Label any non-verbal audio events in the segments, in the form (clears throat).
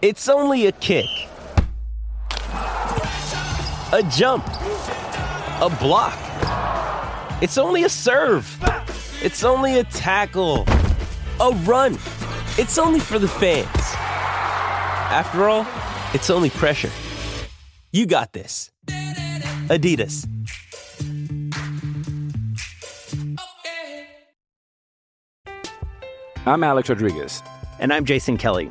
It's only a kick, a jump, a block. It's only a serve. It's only a tackle, a run. It's only for the fans. After all, it's only pressure. You got this. Adidas. I'm Alex Rodriguez. And I'm Jason Kelly.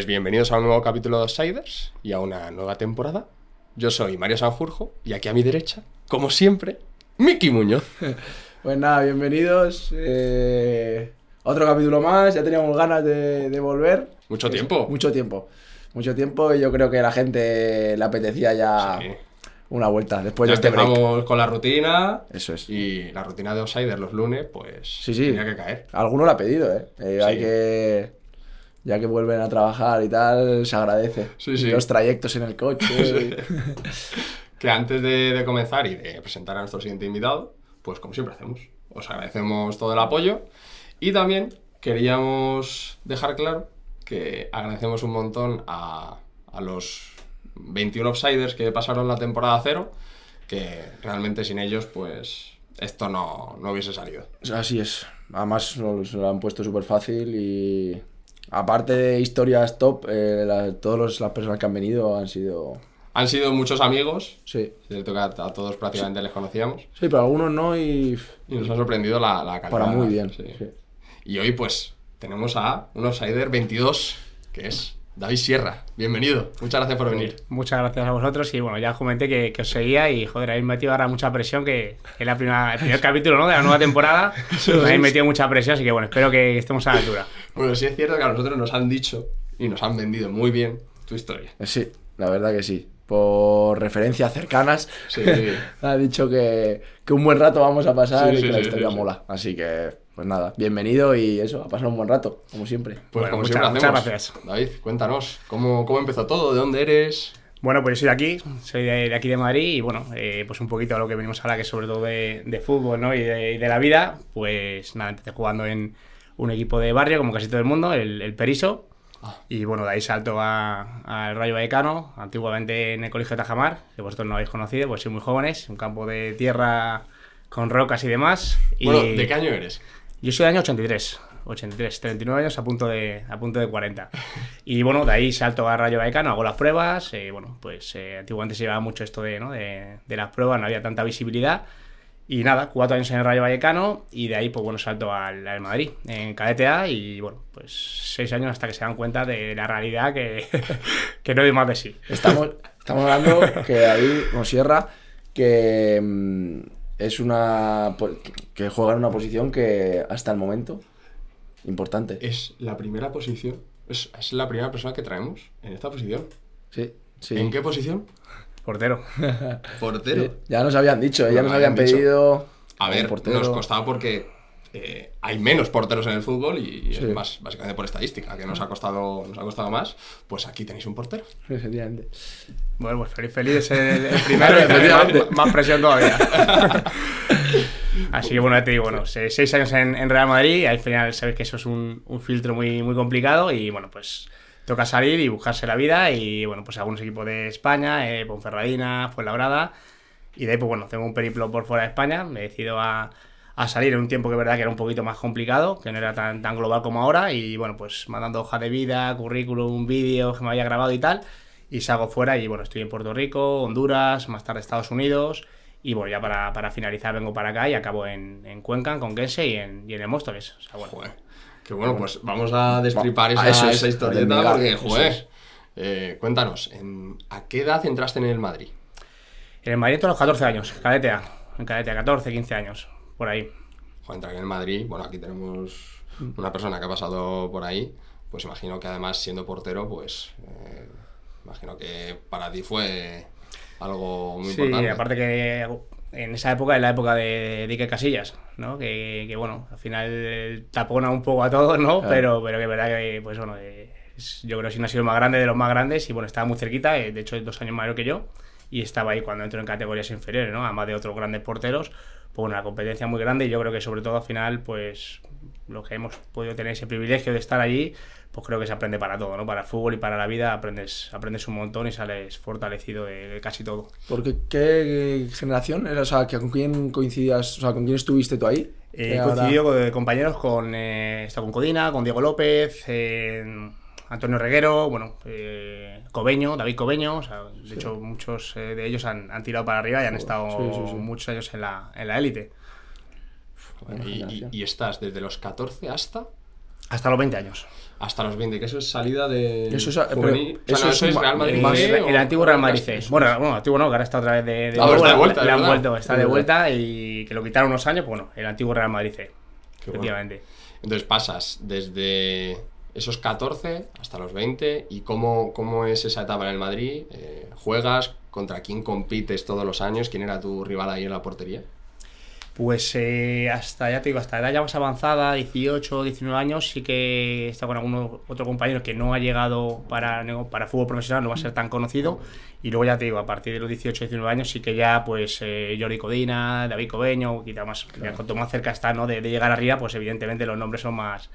Pues bienvenidos a un nuevo capítulo de Outsiders y a una nueva temporada. Yo soy Mario Sanjurjo y aquí a mi derecha, como siempre, Miki Muñoz. (laughs) Pues nada, bienvenidos. eh, otro capítulo más, ya teníamos ganas de, de volver. Mucho tiempo. Mucho tiempo. Mucho tiempo y yo creo que a la gente le apetecía ya Sí. una vuelta después ya de este break. con la rutina Eso es. y la rutina de Outsiders los lunes, pues Sí, sí. tenía que caer. Alguno lo ha pedido, ¿eh? Eh, Sí. Hay que... Ya que vuelven a trabajar y tal, se agradece. Sí, sí. Los trayectos en el coche. (laughs) (laughs) Que antes de, de comenzar y de presentar a nuestro siguiente invitado, pues como siempre hacemos, os agradecemos todo el apoyo y también queríamos dejar claro que agradecemos un montón a, a los 21 Outsiders que pasaron la temporada cero, que realmente sin ellos, pues esto no, no hubiese salido. Así es. Además nos lo han puesto súper fácil y aparte de historias top, eh, la- todas las personas que han venido han sido... Han sido muchos amigos, Sí. cierto que a, a todos prácticamente les conocíamos Sí, pero algunos no y... y nos ha sorprendido la, la calidad. Para muy bien. sí. sí. Y hoy pues tenemos a un Outsider 22, que es David Sierra. Bienvenido, muchas gracias por venir. Muchas gracias a vosotros y bueno, ya os comenté que, que os seguía y joder, habéis metido ahora mucha presión, que es la primera, el primer capítulo ¿no? de la nueva temporada. (laughs) me habéis metido mucha presión, así que bueno, espero que estemos a la altura. Bueno, sí es cierto que a nosotros nos han dicho y nos han vendido muy bien tu historia. Eh, Sí, la verdad que sí. Por referencias cercanas, Sí. (laughs) ha dicho que, que un buen rato vamos a pasar Sí, y sí, que la historia sí, sí. mola. Así que, pues nada, bienvenido y eso, a pasar un buen rato, como siempre. Pues Bueno, como muchas- siempre muchas gracias. David, cuéntanos, ¿cómo, ¿cómo empezó todo? ¿De dónde eres? Bueno, pues yo soy de aquí, soy de, de aquí de Madrid y bueno, eh, pues un poquito a lo que venimos ahora, que es sobre todo de, de fútbol ¿no? y, de, y de la vida, pues nada, empecé jugando en un equipo de barrio, como casi todo el mundo, el, el Periso. Y bueno, de ahí salto a- al Rayo Vallecano, antiguamente en el Colegio de Tajamar, que vosotros no habéis conocido, pues sois muy jóvenes, un campo de tierra con rocas y demás. Y Bueno, ¿de qué año eres? Yo soy del año 83, 83, 39 años a punto de, a punto de 40. Y bueno, de ahí salto a Rayo Vallecano, hago las pruebas. eh, bueno, pues eh, antiguamente se llevaba mucho esto de, ¿no? de, de las pruebas, no había tanta visibilidad. Y nada, cuatro años en el Rayo Vallecano y de ahí, pues bueno, salto al, al Madrid, en Cadete A y bueno, pues seis años hasta que se dan cuenta de la realidad que, (laughs) que no hay más de sí. Estamos, estamos hablando que ahí nos cierra que mm, es una. que juega en una posición que hasta el momento. Importante. Es la primera posición, es, es la primera persona que traemos en esta posición. Sí, sí. ¿En qué posición? Portero. Portero. Sí, Ya nos habían dicho, ya nos habían pedido. A ver, portero. nos costaba porque eh, hay menos porteros en el fútbol y, y Sí. es más básicamente por estadística, que nos ha costado, nos ha costado más. Pues aquí tenéis un portero. Efectivamente. Bueno, pues feliz, feliz ser el, el (laughs) primero y Efectivamente. más, más presión todavía. (laughs) Así que bueno, ya te digo, bueno, se- seis años en, en Real Madrid, al final sabes que eso es un, un filtro muy, muy complicado y bueno, pues toca salir y buscarse la vida y bueno, pues algunos equipos de España, eh, Ponferradina, Fuenlabrada y de ahí pues bueno, tengo un periplo por fuera de España, me decido a, a salir en un tiempo que verdad que era un poquito más complicado, que no era tan, tan global como ahora y bueno, pues mandando hoja de vida, currículum, vídeos que me había grabado y tal y salgo fuera y bueno, estoy en Puerto Rico, Honduras, más tarde Estados Unidos y bueno, ya para, para finalizar vengo para acá y acabo en, en Cuenca, con Kense y en, y en el Móstoles. O sea, bueno, Joder. Que bueno, pues vamos a destripar esa, a es, esa historieta Miguel, porque, joder, es. eh, cuéntanos, ¿en- ¿a qué edad entraste en el Madrid? En el Madrid a los 14 años, cadete A. En cadete A, 14, 15 años, por ahí. Joder, entrar en el Madrid, bueno, aquí tenemos una persona que ha pasado por ahí, pues imagino que además siendo portero, pues eh, imagino que para ti fue algo muy Sí, importante. aparte que en esa época, en la época de Dique Casillas, ¿no? Que, que, bueno, al final tapona un poco a todos, ¿no? Pero, pero que es verdad que, pues bueno, es- yo creo que sí no ha sido el más grande de los más grandes y bueno, estaba muy cerquita, eh, de hecho es dos años mayor que yo y estaba ahí cuando entró en categorías inferiores, ¿no? Además de otros grandes porteros, pues bueno, la competencia muy grande y yo creo que sobre todo al final, pues los que hemos podido tener ese privilegio de estar allí, pues creo que se aprende para todo, ¿no? Para el fútbol y para la vida aprendes, aprendes un montón y sales fortalecido de- de casi todo. Porque, ¿qué generación era? O sea, ¿que ¿con quién coincidías? O sea, ¿con quién estuviste tú ahí? He Que ahora- coincidido con compañeros con, eh, con Codina, con Diego López, eh, Antonio Reguero, bueno, eh, Cobeño, David Cobeño, o sea, de hecho muchos eh, de ellos han, han tirado para arriba y han estado sí, sí, sí. muchos años en la en la élite, y, y- y estás desde los 14 hasta hasta los 20 años. hasta los 20, que eso es salida de Eso es- pero juvenil. O sea, eso no, es eso es un- Real Madrid. más- C el, o- el antiguo Real Madrid. Bueno, bueno, antiguo no, que ahora está otra vez de, de Ah, nuevo, está de le- vuelta, le han vuelto, está de vuelta y que lo quitaron unos años, pues bueno, el antiguo Real Madrid C, Qué bueno. efectivamente. Entonces pasas desde esos 14 hasta los 20 y cómo, cómo es esa etapa en el Madrid. Eh, ¿Juegas? ¿Contra quién compites todos los años? ¿Quién era tu rival ahí en la portería? Pues eh, hasta, ya te digo, hasta edad ya más avanzada, 18, 19 años, sí que está con algún otro compañero que no ha llegado para, para fútbol profesional, no va a ser tan conocido. Y luego ya te digo, a partir de los 18, 19 años sí que ya pues eh, Jordi Codina, David Cobeño, quizá más, cuanto más cerca está ¿no? de, de llegar arriba, pues evidentemente los nombres son más,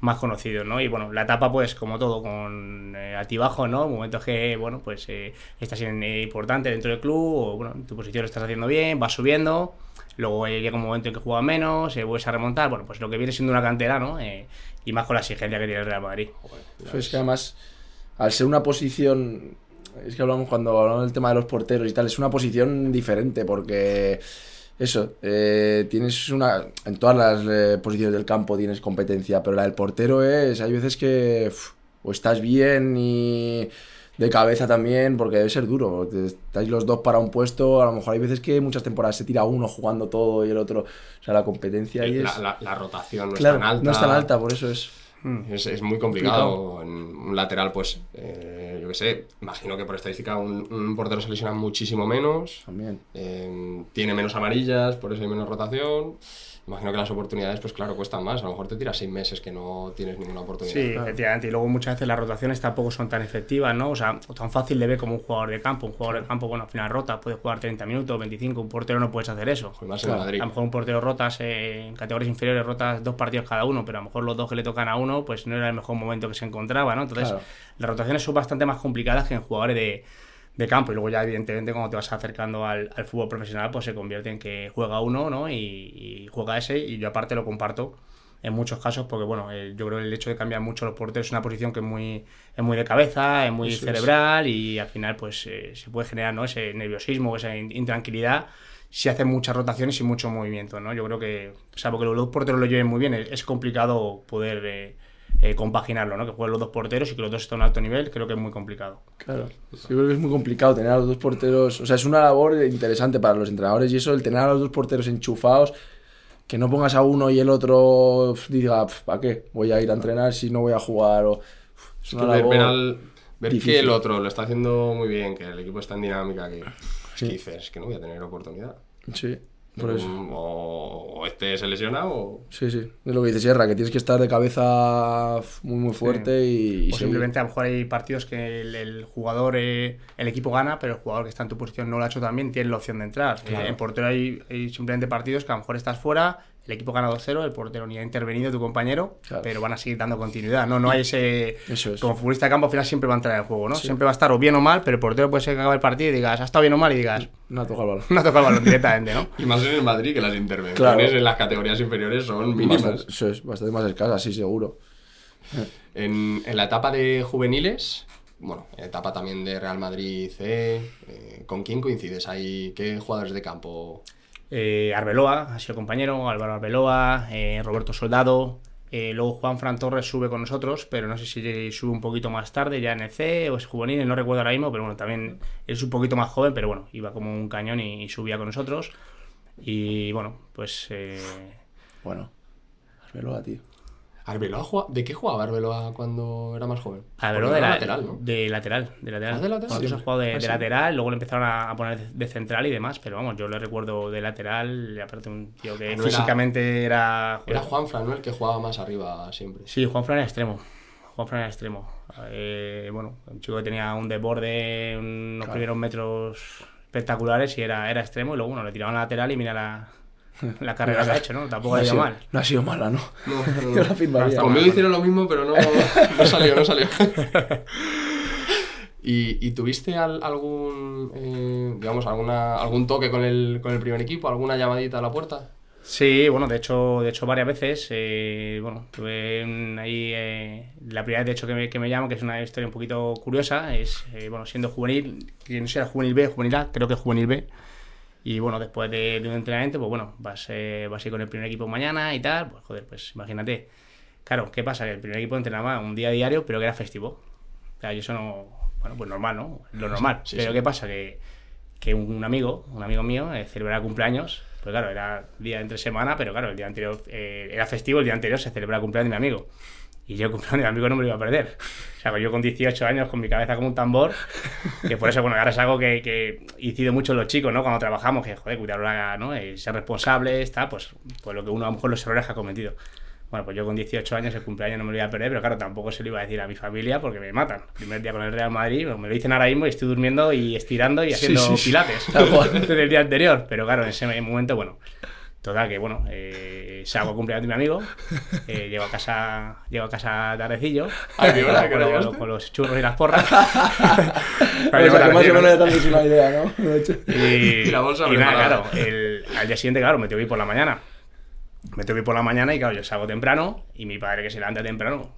más conocidos, ¿no? Y bueno, la etapa, pues, como todo, con eh, altibajo, ¿no? Momentos que, bueno, pues eh, estás en, eh, importante dentro del club, o bueno, en tu posición lo estás haciendo bien, vas subiendo, luego eh, llega un momento en que juegas menos, eh, vuelves a remontar, bueno, pues lo que viene siendo una cantera, ¿no? Eh, y más con la exigencia que tiene el Real Madrid. Pues es que además, al ser una posición. Es que hablamos cuando hablamos del tema de los porteros y tal, es una posición diferente porque. Eso, eh, tienes una. En todas las eh, posiciones del campo tienes competencia, pero la del portero es. Hay veces que. uf, o estás bien y. De cabeza también, porque debe ser duro. Estáis los dos para un puesto. A lo mejor hay veces que muchas temporadas se tira uno jugando todo y el otro. O sea, la competencia ahí La, es. la- la rotación no claro, es tan alta. no es tan alta, por eso es. Es, es muy complicado. En un lateral, pues, eh, yo qué sé, imagino que por estadística un, un portero se lesiona muchísimo menos. También. eh, tiene menos amarillas, por eso hay menos rotación. Imagino que las oportunidades, pues claro, cuestan más. A lo mejor te tiras seis meses que no tienes ninguna oportunidad. Sí, efectivamente. Y luego muchas veces las rotaciones tampoco son tan efectivas, ¿no? O sea, o tan fácil de ver como un jugador de campo. Un jugador de campo, bueno, al final rota, puede jugar 30 minutos, 25. Un portero no puedes hacer eso. Pues más en Claro. Madrid. A lo mejor un portero rotas eh, en categorías inferiores, rotas dos partidos cada uno, pero a lo mejor los dos que le tocan a uno, pues no era el mejor momento que se encontraba, ¿no? Entonces, Claro. las rotaciones son bastante más complicadas que en jugadores de, de campo. Y luego ya, evidentemente, cuando te vas acercando al, al fútbol profesional, pues se convierte en que juega uno, ¿no? Y, y juega ese, y yo aparte lo comparto en muchos casos, porque bueno, eh, yo creo que el hecho de cambiar mucho los porteros es una posición que es muy, es muy de cabeza, es muy cerebral y al final pues eh, se puede generar ¿no? ese nerviosismo, esa in- intranquilidad si hacen muchas rotaciones y mucho movimiento, ¿no? Yo creo que, salvo que los dos porteros lo lleven muy bien, es, es complicado poder eh, eh, compaginarlo, ¿no? Que jueguen los dos porteros y que los dos estén a un alto nivel, creo que es muy complicado. Claro, yo creo que es muy complicado tener a los dos porteros. O sea, es una labor interesante para los entrenadores y eso, el tener a los dos porteros enchufados, que no pongas a uno y el otro diga, ¿para qué? Voy a ir a entrenar si no voy a jugar. O, es Es una que ver, ver labor al- ver que el otro lo está haciendo muy bien, que el equipo está en dinámica, que, es Sí. que dices que no voy a tener oportunidad. Sí, por eso. Mm, O, o este se lesiona o... Sí, sí. Es lo que dice Sierra, que tienes que estar de cabeza muy, muy fuerte y, y o seguir. simplemente a lo mejor hay partidos que el, el jugador, eh, el equipo gana, pero el jugador que está en tu posición no lo ha hecho también, tiene la opción de entrar. Eh, en portero hay, hay simplemente partidos que a lo mejor estás fuera, el equipo gana 2-0, el portero ni ha intervenido tu compañero, Claro. pero van a seguir dando continuidad. No, no hay ese... Eso es. Como futbolista de campo al final siempre va a entrar en el juego, ¿no? Siempre va a estar o bien o mal, pero el portero puede ser que acabe el partido y digas, ha estado bien o mal y digas, No ha tocado el balón. no ha tocado el balón directamente, ¿no? Y más en el Madrid, que las intervenciones Claro. en las categorías inferiores son mínimas. Bastante, eso es, bastante más escasa, sí, seguro. En, en la etapa de juveniles, bueno, en etapa también de Real Madrid C, eh, ¿con quién coincides ahí? ¿Qué jugadores de campo? Eh, Arbeloa ha sido compañero, Álvaro Arbeloa, eh, Roberto Soldado, Eh, luego Juan Fran Torres sube con nosotros, pero no sé si sube un poquito más tarde, ya en el C o es juvenil, no recuerdo ahora mismo, pero bueno, también es un poquito más joven, pero bueno, iba como un cañón y, y subía con nosotros. Y bueno, pues eh, Bueno, Arbeloa, tío. Arbeloa ¿De qué jugaba Arbeloa cuando era más joven? Arbeloa de, era la- lateral, ¿no? de lateral, de lateral. Ah, de lateral, Sí, jugado de, Ah, de sí. lateral, luego le empezaron a, a poner de, central y demás, pero vamos, yo le recuerdo de lateral, y aparte un tío que no era- físicamente era... Era Juan Fran, ¿no? El que jugaba más arriba siempre. Sí, Juan Fran era extremo. Juan Fran era extremo. Eh, bueno, un chico que tenía un desborde, unos primeros metros espectaculares y era, era extremo. Y luego, bueno, le tiraban a lateral y mira la, la carrera que ha hecho, ¿no? Tampoco no, ha ha ido sido, mal. no ha sido mala, ¿no? No, (laughs) no, no. Yo la firmaría. Conmigo hicieron lo mismo, pero no, no (laughs) salió, no salió. (laughs) ¿Y, y tuviste al- algún, eh, digamos, alguna, algún toque con el, con el primer equipo? ¿Alguna llamadita a la puerta? Sí, bueno, de hecho, de hecho varias veces. eh, bueno, tuve un- ahí eh, la primera vez de hecho que me, que me llamo, que es una historia un poquito curiosa, es eh, bueno, siendo juvenil, que no sé, era juvenil B, juvenil A, creo que juvenil B. Y bueno, después de, de un entrenamiento, pues bueno, vas, eh, vas a ir con el primer equipo mañana y tal, pues joder, pues imagínate. Claro, ¿qué pasa? Que el primer equipo entrenaba un día diario, pero que era festivo. O sea, yo eso no, bueno, pues normal, ¿no? Lo normal. sí, pero sí. ¿qué pasa? Que, que un amigo, un amigo mío, eh, celebraba cumpleaños, pues claro, era día entre semana, pero claro, el día anterior eh, era festivo, el día anterior se celebraba el cumpleaños de mi amigo. Y yo el cumpleaños de amigo no me lo iba a perder. O sea, yo con 18 años, con mi cabeza como un tambor, que por eso, bueno, ahora es algo que, que incido mucho en los chicos, ¿no? Cuando trabajamos, que, joder, cuidar la, ¿no? Eh, ser responsables, tal, pues, pues lo que uno, a lo mejor los errores ha cometido. Bueno, pues yo con 18 años el cumpleaños no me lo iba a perder, pero claro, tampoco se lo iba a decir a mi familia porque me matan. Primer día con el Real Madrid, me lo dicen ahora mismo y estoy durmiendo y estirando y haciendo sí, sí. pilates cual. (laughs) desde el día anterior. Pero claro, en ese momento, bueno, total que bueno, eh, salgo cumpleaños de mi amigo, eh, llego a casa, llego a casa tardecillo, Ay, con, ¿Qué hora con- los churros y las porras. (laughs) O sea, que más o menos haces una idea, ¿no? Y, Y (laughs) la bolsa y nada, claro, el- al día siguiente, claro, me tengo que ir por la mañana. Me tengo que ir por la mañana y claro, yo salgo temprano y mi padre que se levanta temprano,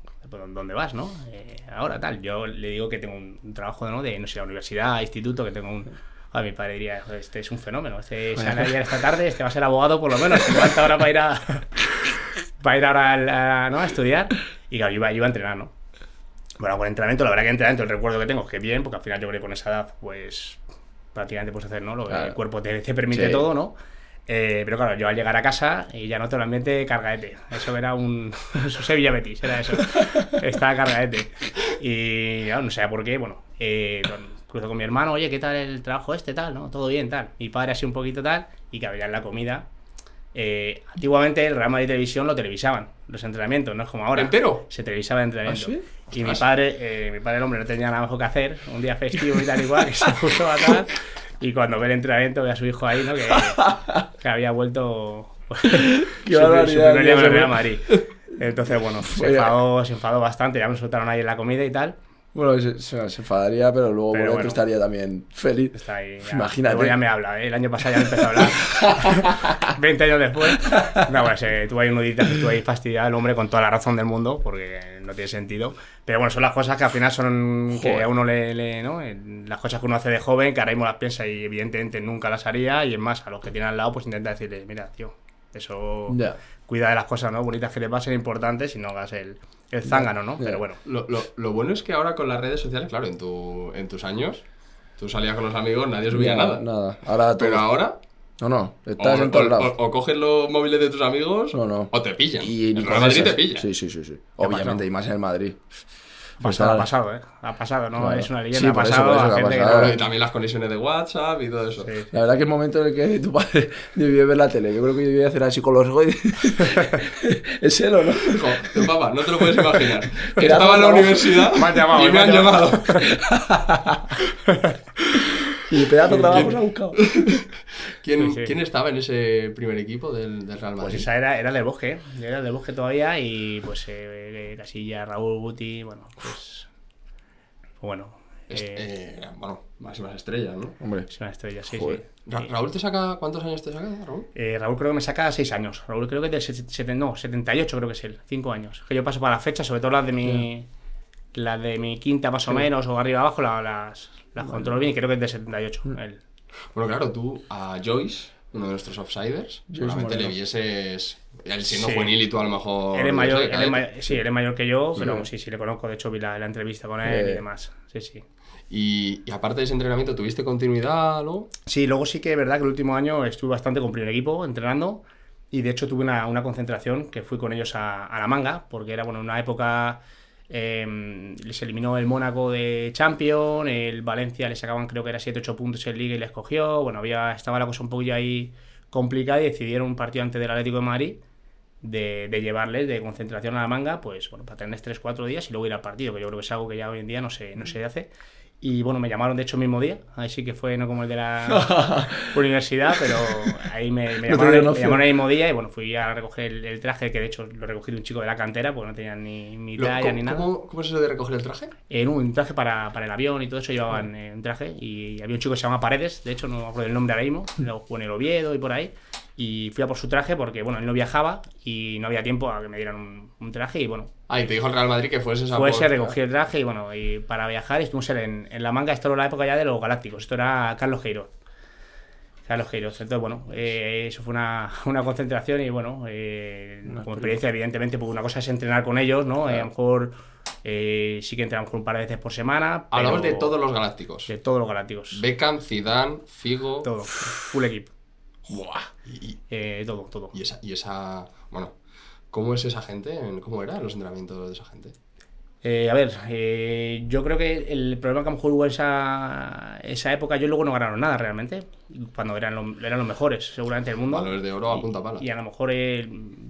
¿dónde vas, no? Eh, ahora tal, yo le digo que tengo un, un trabajo, ¿no? De, no sé, la universidad, instituto, que tengo un... A mi padre diría, "Joder, este es un fenómeno, este sale ayer esta tarde, este va a ser abogado por lo menos, se levanta ahora para ir a... (laughs) para ir ahora a, ¿no? a estudiar. Y claro, yo iba, yo iba a entrenar, ¿no? Bueno, con entrenamiento, la verdad que entrenamiento, el recuerdo que tengo es que bien, porque al final yo creo que con esa edad, pues prácticamente puedes hacer, ¿no? Lo que Claro. el cuerpo te, te permite Sí. todo, ¿no? Eh, pero claro, yo al llegar a casa y ya noto el ambiente cargaete. Eso era un. (laughs) Eso Sevilla Betis, era eso. Estaba cargaete. Y claro, no sé por qué, bueno, eh, cruzo con mi hermano, oye, ¿qué tal el trabajo este, tal, no? Todo bien, tal. Mi padre así un poquito tal, y que en la comida. eh, antiguamente el Real Madrid Televisión lo televisaban, los entrenamientos, no es como ahora. ¿Entero? Se televisaba el entrenamiento. ¿Ah, Y mi padre, eh, mi padre, el hombre, no tenía nada mejor que hacer, un día festivo y tal igual, (laughs) que se puso a tal. Y cuando ve el entrenamiento, ve a su hijo ahí, ¿no? Que, (laughs) que había vuelto. su, (laughs) su barbaridad, primer día el Real. Madrid. Entonces, bueno, se enfadó, se enfadó bastante, ya me soltaron ahí en la comida y tal. Bueno, se, se- se enfadaría, pero luego Pero bueno. estaría también feliz. Está ahí. ya. Imagínate. Luego ya me habla, ¿eh? El año pasado ya me empezó a hablar. (laughs) 20 años después. No, pues eh, tuve ahí nudita, estuve ahí fastidiado el hombre con toda la razón del mundo, porque no tiene sentido. Pero bueno, son las cosas que al final son que Joder. a uno le, le- ¿no? Eh, Las cosas que uno hace de joven, que ahora mismo las piensa y evidentemente nunca las haría. Y es más, a los que tienen al lado, pues intenta decirle, mira, tío, eso cuida de las cosas ¿no? bonitas que te pasen, importantes, y no hagas el, el zángano, ¿no? Pero bueno. Lo, lo- lo bueno es que ahora con las redes sociales, claro, en, tu, en tus años, tú salías con los amigos, nadie subía nada. Nada. Ahora. Pero ahora, No, no. o, Estás en todos o- lados. o- o coges los móviles de tus amigos, No, no. o te pillan. Y el Real Madrid te pilla. Sí, sí, sí, sí. ¿Qué ha Obviamente, y más en el Madrid. Pasado, ha Está- pasado, ¿eh? Ha pasado, ¿no? Claro. Es una leyenda, Sí, ha eso, pasado por eso a que ha gente que pasado. no- Y también las conexiones de WhatsApp y todo eso. Sí. La verdad que el momento en el que (laughs) tu padre debió ver la tele, yo creo que debió hacer así con los y... (laughs) ¿Es él o no? Hijo, papá, no te lo puedes imaginar. Era Estaba en la universidad Me han llamado, y me me han han llamado. (laughs) Y pedazo de trabajo ¿Quién? se ha buscado. (laughs) ¿Quién, Sí, sí. quién estaba en ese primer equipo del, del Real Madrid? Pues esa era, era del bosque, era del bosque todavía y pues eh, Casilla, Raúl, Guti, bueno, pues, pues bueno, eh, eh, bueno, máximas estrellas, ¿no? Hombre. es una estrella, sí, Joder. sí. Ra- Sí. ¿Raúl te saca cuántos años te saca, Raúl? Eh, Raúl creo que me saca 6 años, Raúl creo que es del set- seten- no, 78 creo que es él, 5 años. Que yo paso para las fechas, sobre todo las de mi las de mi quinta más o menos o arriba abajo la- las, las controlo bien y creo que es del 78 Mm. él. Bueno, claro, tú a Joyce uno de nuestros offsiders, seguramente le vieses. Él siendo Sí. juvenil y tú a lo mejor. Él es no mayor, él es mayor- sí, él es mayor que yo, pero sí, sí le conozco. De hecho, vi la, la entrevista con él Eh. y demás. Sí, sí. Y, y aparte de ese entrenamiento, ¿tuviste continuidad luego? Sí, luego sí que es verdad que el último año estuve bastante con primer equipo entrenando y de hecho tuve una, una concentración que fui con ellos a, a la manga porque era bueno una época eh, les eliminó el Mónaco de Champions, el Valencia le sacaban creo que era 7-8 puntos en Liga y les cogió, bueno, había, estaba la cosa un poquillo ahí complicada y decidieron un partido antes del Atlético de Madrid de, de llevarles de concentración a la manga, pues bueno, para tener 3-4 días y luego ir al partido, que yo creo que es algo que ya hoy en día no se, no se hace. Y bueno, me llamaron de hecho el mismo día, ahí sí que fue no como el de la (laughs) universidad, pero ahí me, llamaron, me llamaron el mismo día y bueno, fui a recoger el, el traje, que de hecho lo recogí de un chico de la cantera, porque no tenía ni, ni Lo- talla ¿cómo, ni nada. ¿cómo, cómo es eso de recoger el traje? En un traje para, para el avión y todo eso llevaban eh, un traje y había un chico que se llama Paredes, de hecho no me acuerdo del nombre ahora mismo, lo jugó en el Oviedo y por ahí, y fui a por su traje porque bueno, él no viajaba y no había tiempo a que me dieran un, un traje y bueno, Ah, y te dijo el Real Madrid que fuese esa fue por- ese, recogí el traje y bueno, y para viajar estuvimos en, en la manga, esto era la época ya de los galácticos, esto era Carlos Queiroz. Carlos Queiroz, entonces bueno, eh, eso fue una, (laughs) una concentración y bueno, eh, como experiencia evidentemente, porque una cosa es entrenar con ellos, ¿no? Eh, a lo mejor eh, sí que entrenamos un par de veces por semana. Hablamos de todos los galácticos. De todos los galácticos. Beckham, Zidane, Figo. Todo, full equipo. Buah. Y, y- Eh, todo, todo. y esa, y esa. Bueno, ¿cómo es esa gente? ¿Cómo eran los entrenamientos de esa gente? Eh, a ver, eh, yo creo que el problema que a lo mejor hubo esa, esa época, yo luego no ganaron nada realmente, cuando eran, lo- eran los mejores seguramente del mundo. Balones de oro a Y- punta pala. Y a lo mejor eh,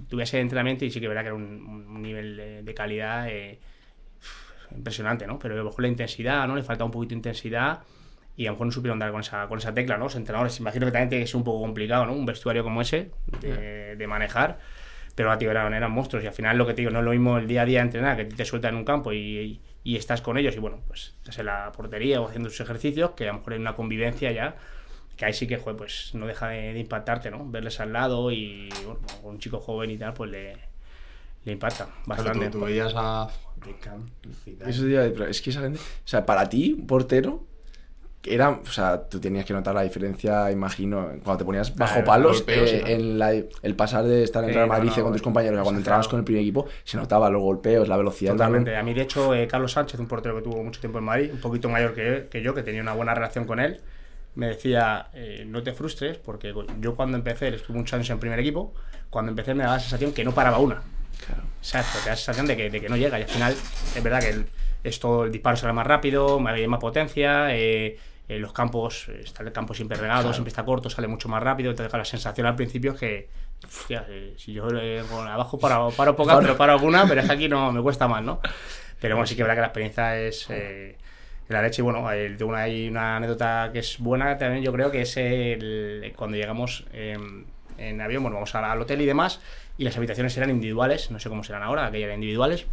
tuve ese entrenamiento y sí que verá que era un, un nivel de, de calidad eh, impresionante, ¿no? Pero a lo mejor la intensidad, ¿no? Le faltaba un poquito de intensidad y a lo mejor no supieron dar con esa, con esa tecla, ¿no? Los entrenadores, imagino que también tiene que ser un poco complicado, ¿no? Un vestuario como ese de, de manejar. Pero tío, eran, eran monstruos y al final lo que te digo, no es lo mismo el día a día entrenar, que te sueltan en un campo y, y- y estás con ellos y bueno, pues estás en la portería o haciendo sus ejercicios, que a lo mejor hay una convivencia ya, que ahí sí que joder, pues no deja de, de impactarte, ¿no? Verles al lado y bueno, con un chico joven y tal, pues le, le impacta Claro, bastante. tú, tú veías a Beckham, Zidane. Eso es que esa gente. O sea, para ti, un portero. Era, o sea, tú tenías que notar la diferencia, imagino, cuando te ponías bajo Claro, palos, golpeos, eh, ¿no? en la- el pasar de estar en Real Madrid no, con tus compañeros cuando entrabas con el primer equipo, se notaba los golpeos, la velocidad. Totalmente. balón. A mí, de hecho, eh, Carlos Sánchez, un portero que tuvo mucho tiempo en Madrid, un poquito mayor que, que yo, que tenía una buena relación con él, me decía, eh, no te frustres, porque yo cuando empecé, él estuvo muchos años en primer equipo, cuando empecé me daba la sensación que no paraba una. Claro. Exacto, te da la sensación de que, de que no llega y al final es verdad que el- es todo el disparo sale más rápido, hay más potencia, eh, eh, los campos, eh, está el campo siempre regado, siempre está corto, sale mucho más rápido, entonces claro, la sensación al principio que, hostia, eh, si yo eh, con abajo paro, paro pocas, pero paro alguna, pero es que aquí no me cuesta más, ¿no? Pero bueno, sí que verdad que la experiencia es la leche y bueno, hay una, hay una anécdota que es buena también, yo creo que es el- cuando llegamos eh, en avión, bueno, vamos al al hotel y demás, y las habitaciones eran individuales, no sé cómo serán ahora, aquellas eran individuales.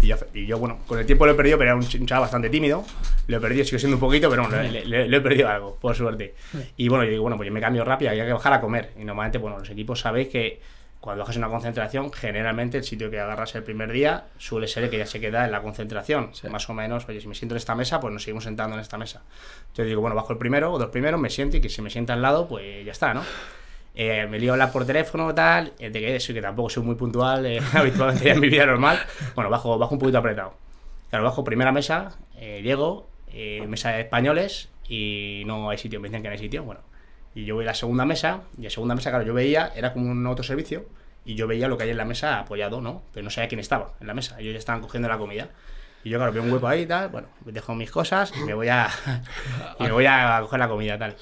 Y yo, y yo, bueno, con el tiempo lo he perdido, pero era un, ch- un chaval bastante tímido. Lo he perdido, sigo siendo un poquito, pero bueno, le, le- le he perdido algo, por suerte. Y bueno, yo digo, bueno, pues yo me cambio rápido, había que bajar a comer. Y normalmente, bueno, los equipos sabéis que cuando bajas una concentración, generalmente el sitio que agarras el primer día suele ser el que ya se queda en la concentración. Más o menos, oye, si me siento en esta mesa, pues nos seguimos sentando en esta mesa. Entonces digo, bueno, bajo el primero o dos primeros, me siento y que si me sienta al lado, pues ya está, ¿no? Eh, me lío a hablar por teléfono, tal, eh, de que eso, que tampoco soy muy puntual eh, (laughs) habitualmente en mi vida normal. Bueno, bajo, bajo un poquito apretado. Claro, bajo primera mesa, eh, llego, eh, mesa de españoles y no hay sitio, me dicen que no hay sitio. Bueno, y yo voy a la segunda mesa, y la segunda mesa, claro, yo veía, era como un autoservicio, y yo veía lo que hay en la mesa apoyado, ¿no? Pero no sabía quién estaba en la mesa, ellos ya estaban cogiendo la comida. Y yo, claro, veo un hueco ahí y tal, bueno, dejo mis cosas y me voy a, (laughs) y me voy a coger la comida tal.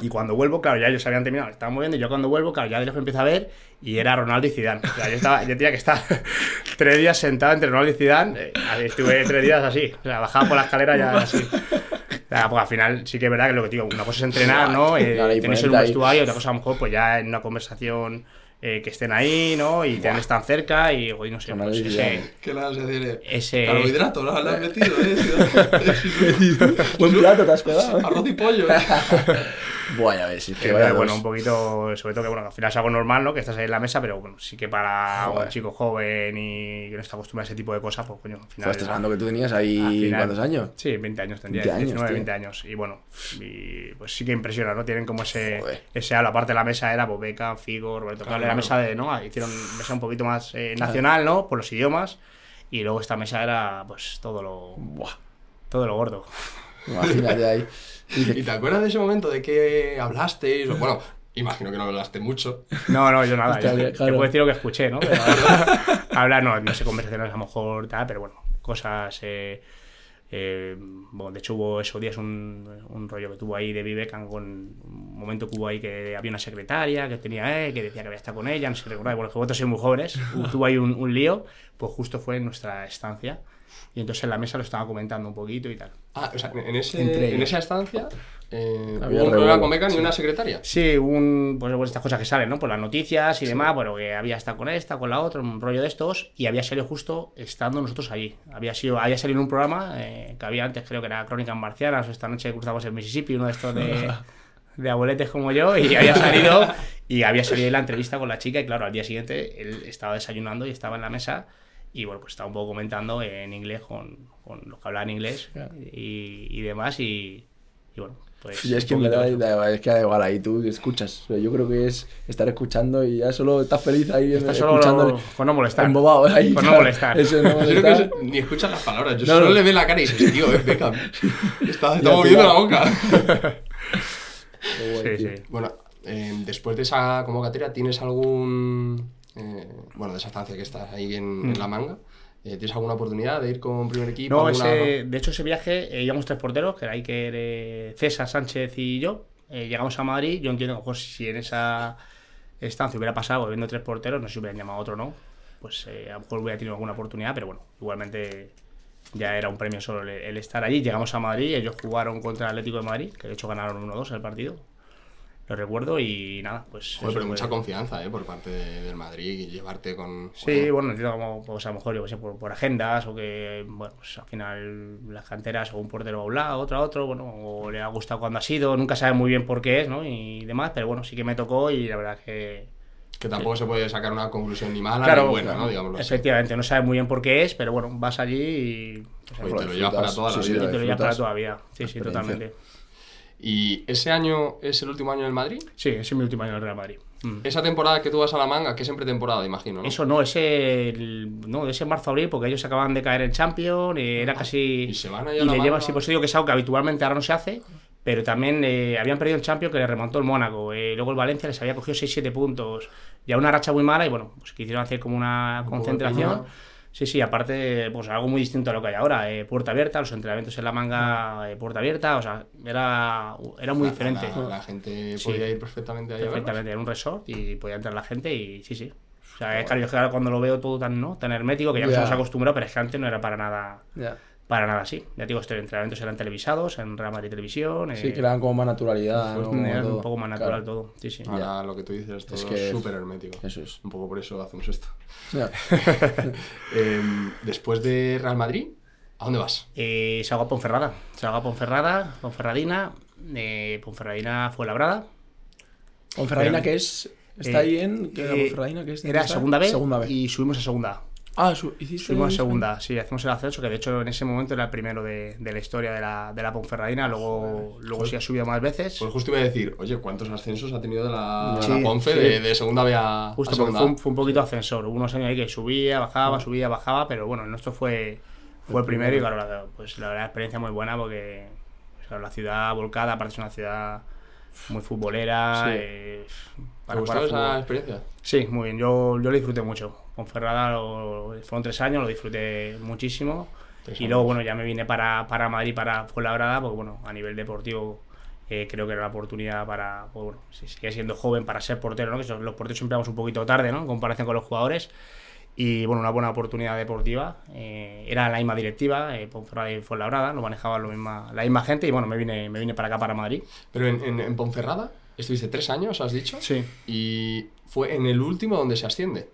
Y cuando vuelvo, claro, ya ellos habían terminado, estaban moviendo, y yo cuando vuelvo, claro, ya de lejos empiezo a ver, y era Ronaldo y Zidane. O sea, yo, estaba, yo tenía que estar (laughs) tres días sentado entre Ronaldo y Zidane, eh, estuve tres días así, o sea, bajaba por la escalera ya así. O sea, pues al final sí que es verdad que lo que digo, una cosa es entrenar, ¿no? Eh, tenéis en un vestuario, otra cosa a lo mejor pues ya en una conversación eh, que estén ahí, ¿no? Y tenerles tan cerca y, hoy no sé, pues ese. ¿Qué le vas a decir? Ese- Carbohidrato, lo has metido, ¿eh? (laughs) (laughs) Buen plato te has pegado. ¿eh? Arroz y pollo. Buah, ya ves, es que Que, vaya bueno, dos. un poquito, sobre todo que bueno, al final es algo normal, ¿no? Que estás ahí en la mesa, pero bueno, sí que para Joder. un chico joven y que no está acostumbrado a ese tipo de cosas, pues coño, al final. Estás hablando que tú tenías ahí final- cuántos años. Sí, 20 años tendría, 20 años, 19, tío. 20 años. Y bueno, y pues sí que impresiona, ¿no? Tienen como ese, Joder. ese halo. Aparte la mesa era pues Beca, Figo, Roberto Claro, Carlos, la mesa de, ¿no? Hicieron mesa un poquito más eh, nacional, ¿no? Por los idiomas. Y luego esta mesa era pues todo lo, Buah, todo lo gordo. imagínate ahí. (laughs) Y ¿Y dices, te acuerdas de ese momento de que hablasteis? O, bueno, imagino que no hablaste mucho. No, no, yo nada. (laughs) Hostia, yo- claro. Te puedo decir lo que escuché, ¿no? Pero, (laughs) hablar, no, no sé, conversaciones a lo mejor tal, pero bueno, cosas. Eh, eh, bueno, de hecho, hubo esos días un, un rollo que tuvo ahí de Vivecan con un momento que hubo ahí que había una secretaria que tenía él, que decía que había estado con ella, no sé si recordáis, bueno, que vosotros sois muy jóvenes, (laughs) tuvo ahí un, un lío, pues justo fue en nuestra estancia. Y entonces en la mesa lo estaba comentando un poquito y tal. Ah, o sea, en, ese, esa estancia eh, hubo un problema con y sí. una secretaria. Sí, un, pues bueno, estas cosas que salen, ¿no? Por las noticias y demás, bueno, que había estado con esta, con la otra, un rollo de estos, y había salido justo estando nosotros allí. Había sido, había salido en un programa eh, que había antes, creo que era Crónicas Marcianas, o esta noche cruzamos el Mississippi, uno de estos de, (laughs) de abueletes como yo, y había salido, y había salido la entrevista con la chica, y claro, al día siguiente él estaba desayunando y estaba en la mesa, y bueno, pues estaba un poco comentando en inglés con, con los que hablaban inglés y, y demás, y, y bueno, pues... Y es que me da, es que da igual ahí tú escuchas. Yo creo que es estar escuchando y ya solo estás feliz ahí Está escuchando. solo por no molestar. Embobado ahí. No molestar. Eso, no Yo creo que molestar. es- ni escuchas las palabras, yo No, solo no. le ve la cara y dices, tío, es (laughs) Beckham. Está, está moviendo la boca. Sí, sí. bueno, eh, después de esa convocatoria, ¿tienes algún. eh, bueno, de esa estancia que estás ahí en, en la manga? Eh, ¿Tienes alguna oportunidad de ir con primer equipo? No, alguna- ese, de hecho, ese viaje eh, íbamos tres porteros, que era Iker, eh, César Sánchez y yo. Eh, llegamos a Madrid. Yo entiendo que mejor si en esa estancia hubiera pasado viendo tres porteros, no sé si hubieran llamado a otro no, pues eh, a lo mejor hubiera tenido alguna oportunidad, pero bueno, igualmente ya era un premio solo el, el estar allí. Llegamos a Madrid, ellos jugaron contra el Atlético de Madrid, que de hecho ganaron 1-2 el partido. Lo recuerdo y nada, pues. Joder, pero fue- mucha confianza, ¿eh? Por parte de- del Madrid y llevarte con. Sí, bueno, entiendo como, pues a lo mejor, yo que sé, por, por agendas o que, bueno, pues al final las canteras o un portero a un lado, otro a otro, bueno, o le ha gustado cuando ha sido, nunca sabe muy bien por qué es, ¿no? Y demás, pero bueno, sí que me tocó y la verdad que... Que tampoco se puede sacar una conclusión ni mala Claro, ni buena, claro, ¿no? Digámoslo así. efectivamente, no sabe muy bien por qué es, pero bueno, vas allí y, pues, Oye, te lo llevas para toda la sí, sí, vida. y te lo llevas para toda la vida. Sí, sí, totalmente. ¿Y ese año es el último año en el Madrid? Sí, ese es mi último año en el Real Madrid. Mm. Esa temporada que tú vas a la manga, que es en pretemporada, imagino, ¿no? Eso no, ese, el- no, ese marzo-abril, porque ellos acaban de caer en Champions, y era casi... Y se van a y la le lleva, sí, pues digo que es algo que habitualmente ahora no se hace, pero también eh, habían perdido en Champions que le remontó el Mónaco. eh, luego el Valencia les había cogido 6-7 puntos, ya una racha muy mala y bueno, pues quisieron hacer como una concentración. Sí, sí, aparte, pues algo muy distinto a lo que hay ahora. eh, puerta abierta, los entrenamientos en la manga, eh, puerta abierta, o sea, era, era muy La- diferente. La, la gente Sí. podía ir perfectamente ahí a verlos. Perfectamente, era un resort y podía entrar la gente y sí, sí. O sea, es claro, yo es que ahora cuando lo veo todo tan, ¿no? tan hermético que ya nos Ya. hemos acostumbrado, pero es que antes no era para nada. Para nada así. Ya te digo, estos entrenamientos eran televisados, en Real Madrid Televisión. Sí, eh, que le dan como más naturalidad. ¿no? Como era todo. un poco más natural Claro. todo. Sí, sí. Ahora lo que tú dices es todo Es que- súper hermético. Eso es. Un poco por eso hacemos esto. Ya. (laughs) Em, después de Real Madrid, ¿a dónde vas? Eh, salgo a Ponferrada. Salgo a Ponferrada, Ponferradina, eh, Ponferradina fue labrada. Ponferradina, que es. Está Eh, ahí en. ¿qué era eh, Ponferradina? ¿Qué es? Era ¿Dónde segunda? B, Segunda B. y subimos a segunda A. Ah, su- hiciste. Subimos a segunda, sí, hacemos el ascenso, que de hecho en ese momento era el primero de, de la historia de la, de la Ponferradina, luego, luego sí ha subido más veces. Pues justo iba a decir, oye, ¿cuántos ascensos ha tenido de la, Sí, la Ponfe sí. de, de segunda B a, Justo a porque segunda? fue un, fue un poquito ascensor. Hubo unos años ahí que subía, bajaba, subía, bajaba, pero bueno, el nuestro fue, fue el primero y claro, la, pues la verdad, experiencia muy buena porque pues, claro, la ciudad volcada, aparte es una ciudad muy futbolera. Sí. eh, ¿Te para gustó jugar esa fútbol. experiencia? Sí, muy bien. Yo, yo lo disfruté mucho. Con Ferrada lo- fueron tres años, lo disfruté muchísimo. Tres y años. luego, bueno, ya me vine para, para Madrid, para Fuenlabrada, porque, bueno, a nivel deportivo eh, creo que era la oportunidad para, pues, bueno, si sigue siendo joven para ser portero, ¿no? Que los porteros siempre vamos un poquito tarde, ¿no? En comparación con los jugadores. Y, bueno, una buena oportunidad deportiva. Eh, era la misma directiva, eh, Ponferrada y Fuenlabrada, lo manejaba lo misma, la misma gente. Y, bueno, me vine, me vine para acá, para Madrid. Pero en, en, en Ponferrada estuviste tres años, has dicho. Sí. Y fue en el último donde se asciende.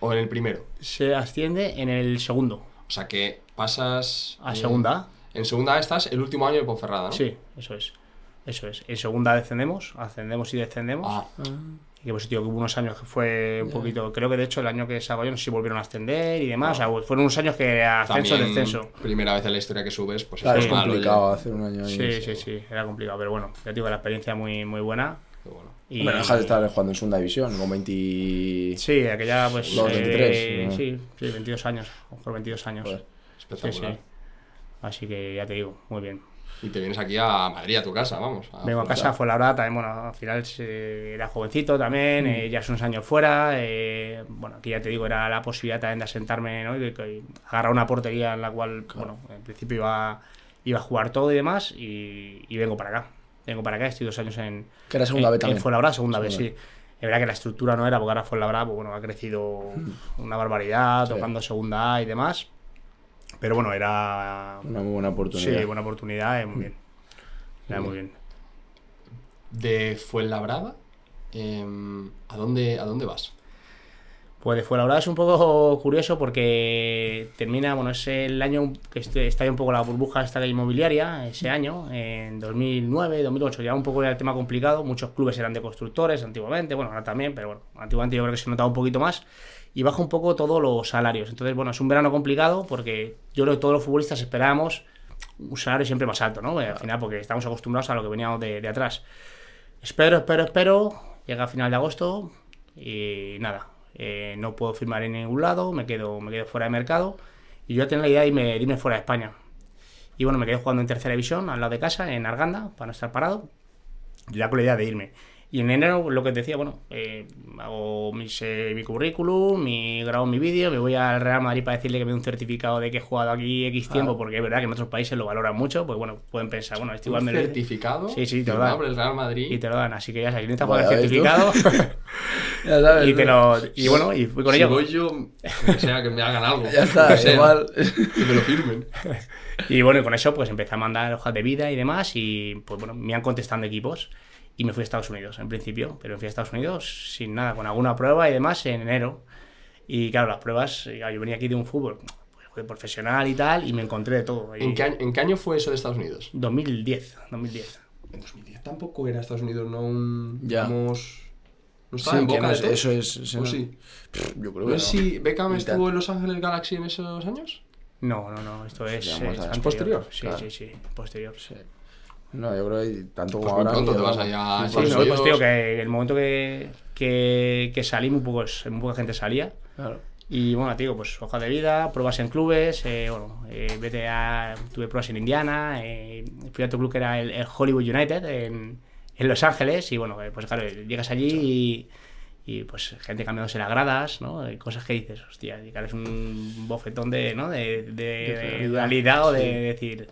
O en el primero. Se asciende en el segundo, O sea que pasas. a eh, segunda A. En segunda estás el último año de Ponferrada, ¿no? Sí, eso es. Eso es. En segunda descendemos, ascendemos y descendemos. Ah, Y que pues, tío, que hubo unos años que fue un poquito. Creo que de hecho el año que salgo yo no sé si volvieron a ascender y demás. O sea, fueron unos años que ascenso, también, descenso. Primera vez en la historia que subes, pues Claro, es es malo, complicado oye. hacer un año ahí. Sí, sí, sí, era complicado, pero bueno, ya te digo, la experiencia muy, muy buena. Bueno. Y, Hombre, no dejas de estar jugando en segunda división con 20. Sí, aquella pues. Los 23, eh, ¿no? sí, sí, 22 años, a lo mejor 22 años. Joder, Sí, Espectacular. sí. Así que ya te digo, muy bien. Y te vienes aquí a Madrid, a tu casa, vamos. Vengo a casa, fue la verdad, también, bueno, al final eh, era jovencito también, eh, ya es unos años fuera. eh, bueno, aquí ya te digo, era la posibilidad también de asentarme, ¿no? Y agarrar una portería en la cual, bueno, en principio iba, iba a jugar todo y demás, y, y vengo para acá. Vengo para acá, estoy dos años en. Que era segunda en, B también. En Fuenlabrada, segunda vez, sí. Segunda. Es verdad que la estructura no era, porque ahora Fuenlabrada, pues bueno, ha crecido una barbaridad, Sí. tocando segunda A y demás. Pero bueno, era. Una muy buena oportunidad. Sí, buena oportunidad, eh, muy bien. Era muy bien. De Fuenlabrada, em, ¿a, dónde, ¿a dónde vas? Pues de Fuenlabrada es un poco curioso porque termina, bueno, es el año que este- estalla un poco la burbuja esta inmobiliaria, ese año, en 2009, 2008, ya un poco era el tema complicado, muchos clubes eran de constructores antiguamente, bueno, ahora también, pero bueno, antiguamente yo creo que se notaba un poquito más, y baja un poco todos los salarios. Entonces, bueno, es un verano complicado porque yo creo que todos los futbolistas esperábamos un salario siempre más alto, ¿no? Al final, porque estamos acostumbrados a lo que veníamos de, de atrás. Espero, espero, espero. Llega a final de agosto y nada. Eh, no puedo firmar en ningún lado, me quedo, me quedo fuera de mercado. Y yo tenía la idea de irme, fuera de España. Y bueno, me quedé jugando en tercera división, al lado de casa, en Arganda, para no estar parado. Y ya con la idea de irme. Y en enero, lo que te decía, bueno, eh, hago mis, eh, mi currículum, mi, grabo mi vídeo, me voy al Real Madrid para decirle que me dé un certificado de que he jugado aquí X tiempo, porque es verdad que en otros países lo valoran mucho, pues bueno, pueden pensar, bueno, este igual ¿Un me lo- certificado? Sí, sí, te lo dan. el Real Madrid. Y te lo dan, así que ya sabes, necesitas jugar el certificado. (laughs) Ya sabes, y te lo. Y bueno, y fui con si ello. voy yo, que sea que me hagan algo. (laughs) Ya está, que sea, igual. Que me lo firmen. (laughs) Y bueno, y con eso pues empecé a mandar hojas de vida y demás y pues bueno, me han contestando equipos y me fui a Estados Unidos en principio, pero me fui a Estados Unidos sin nada, con alguna prueba y demás en enero. Y claro, las pruebas, eh, yo venía aquí de un fútbol pues, profesional y tal y me encontré de todo. ¿En qué, año, ¿En qué año fue eso de Estados Unidos? 2010, 2010. En 2010 tampoco era Estados Unidos, no un. Ya. digamos, no Sí, estaba en que boca no de es- eso es. eso ¿O no- sí? Pff, Yo creo ¿No que no. si Beckham estuvo en Los Ángeles Galaxy en esos años? No, no, no, esto es, es es anterior. posterior, Sí, claro. sí, sí, posterior. Sí. No, yo creo que tanto Pues como ahora. pronto te vas allá Sí, no, pues digo que el momento que, que, que salí, muy, pocos, muy poca gente salía. Claro. Y bueno, digo, pues hoja de vida, pruebas en clubes, eh, bueno, eh, vete a, tuve pruebas en Indiana, eh, fui a otro club que era el, el Hollywood United en, en Los Ángeles y bueno, eh, pues claro, llegas allí y, y, pues gente cambiándose las gradas, ¿no? Eh, Cosas que dices, hostia, y claro, es un bofetón de, ¿no? De, de, de realidad o de decir...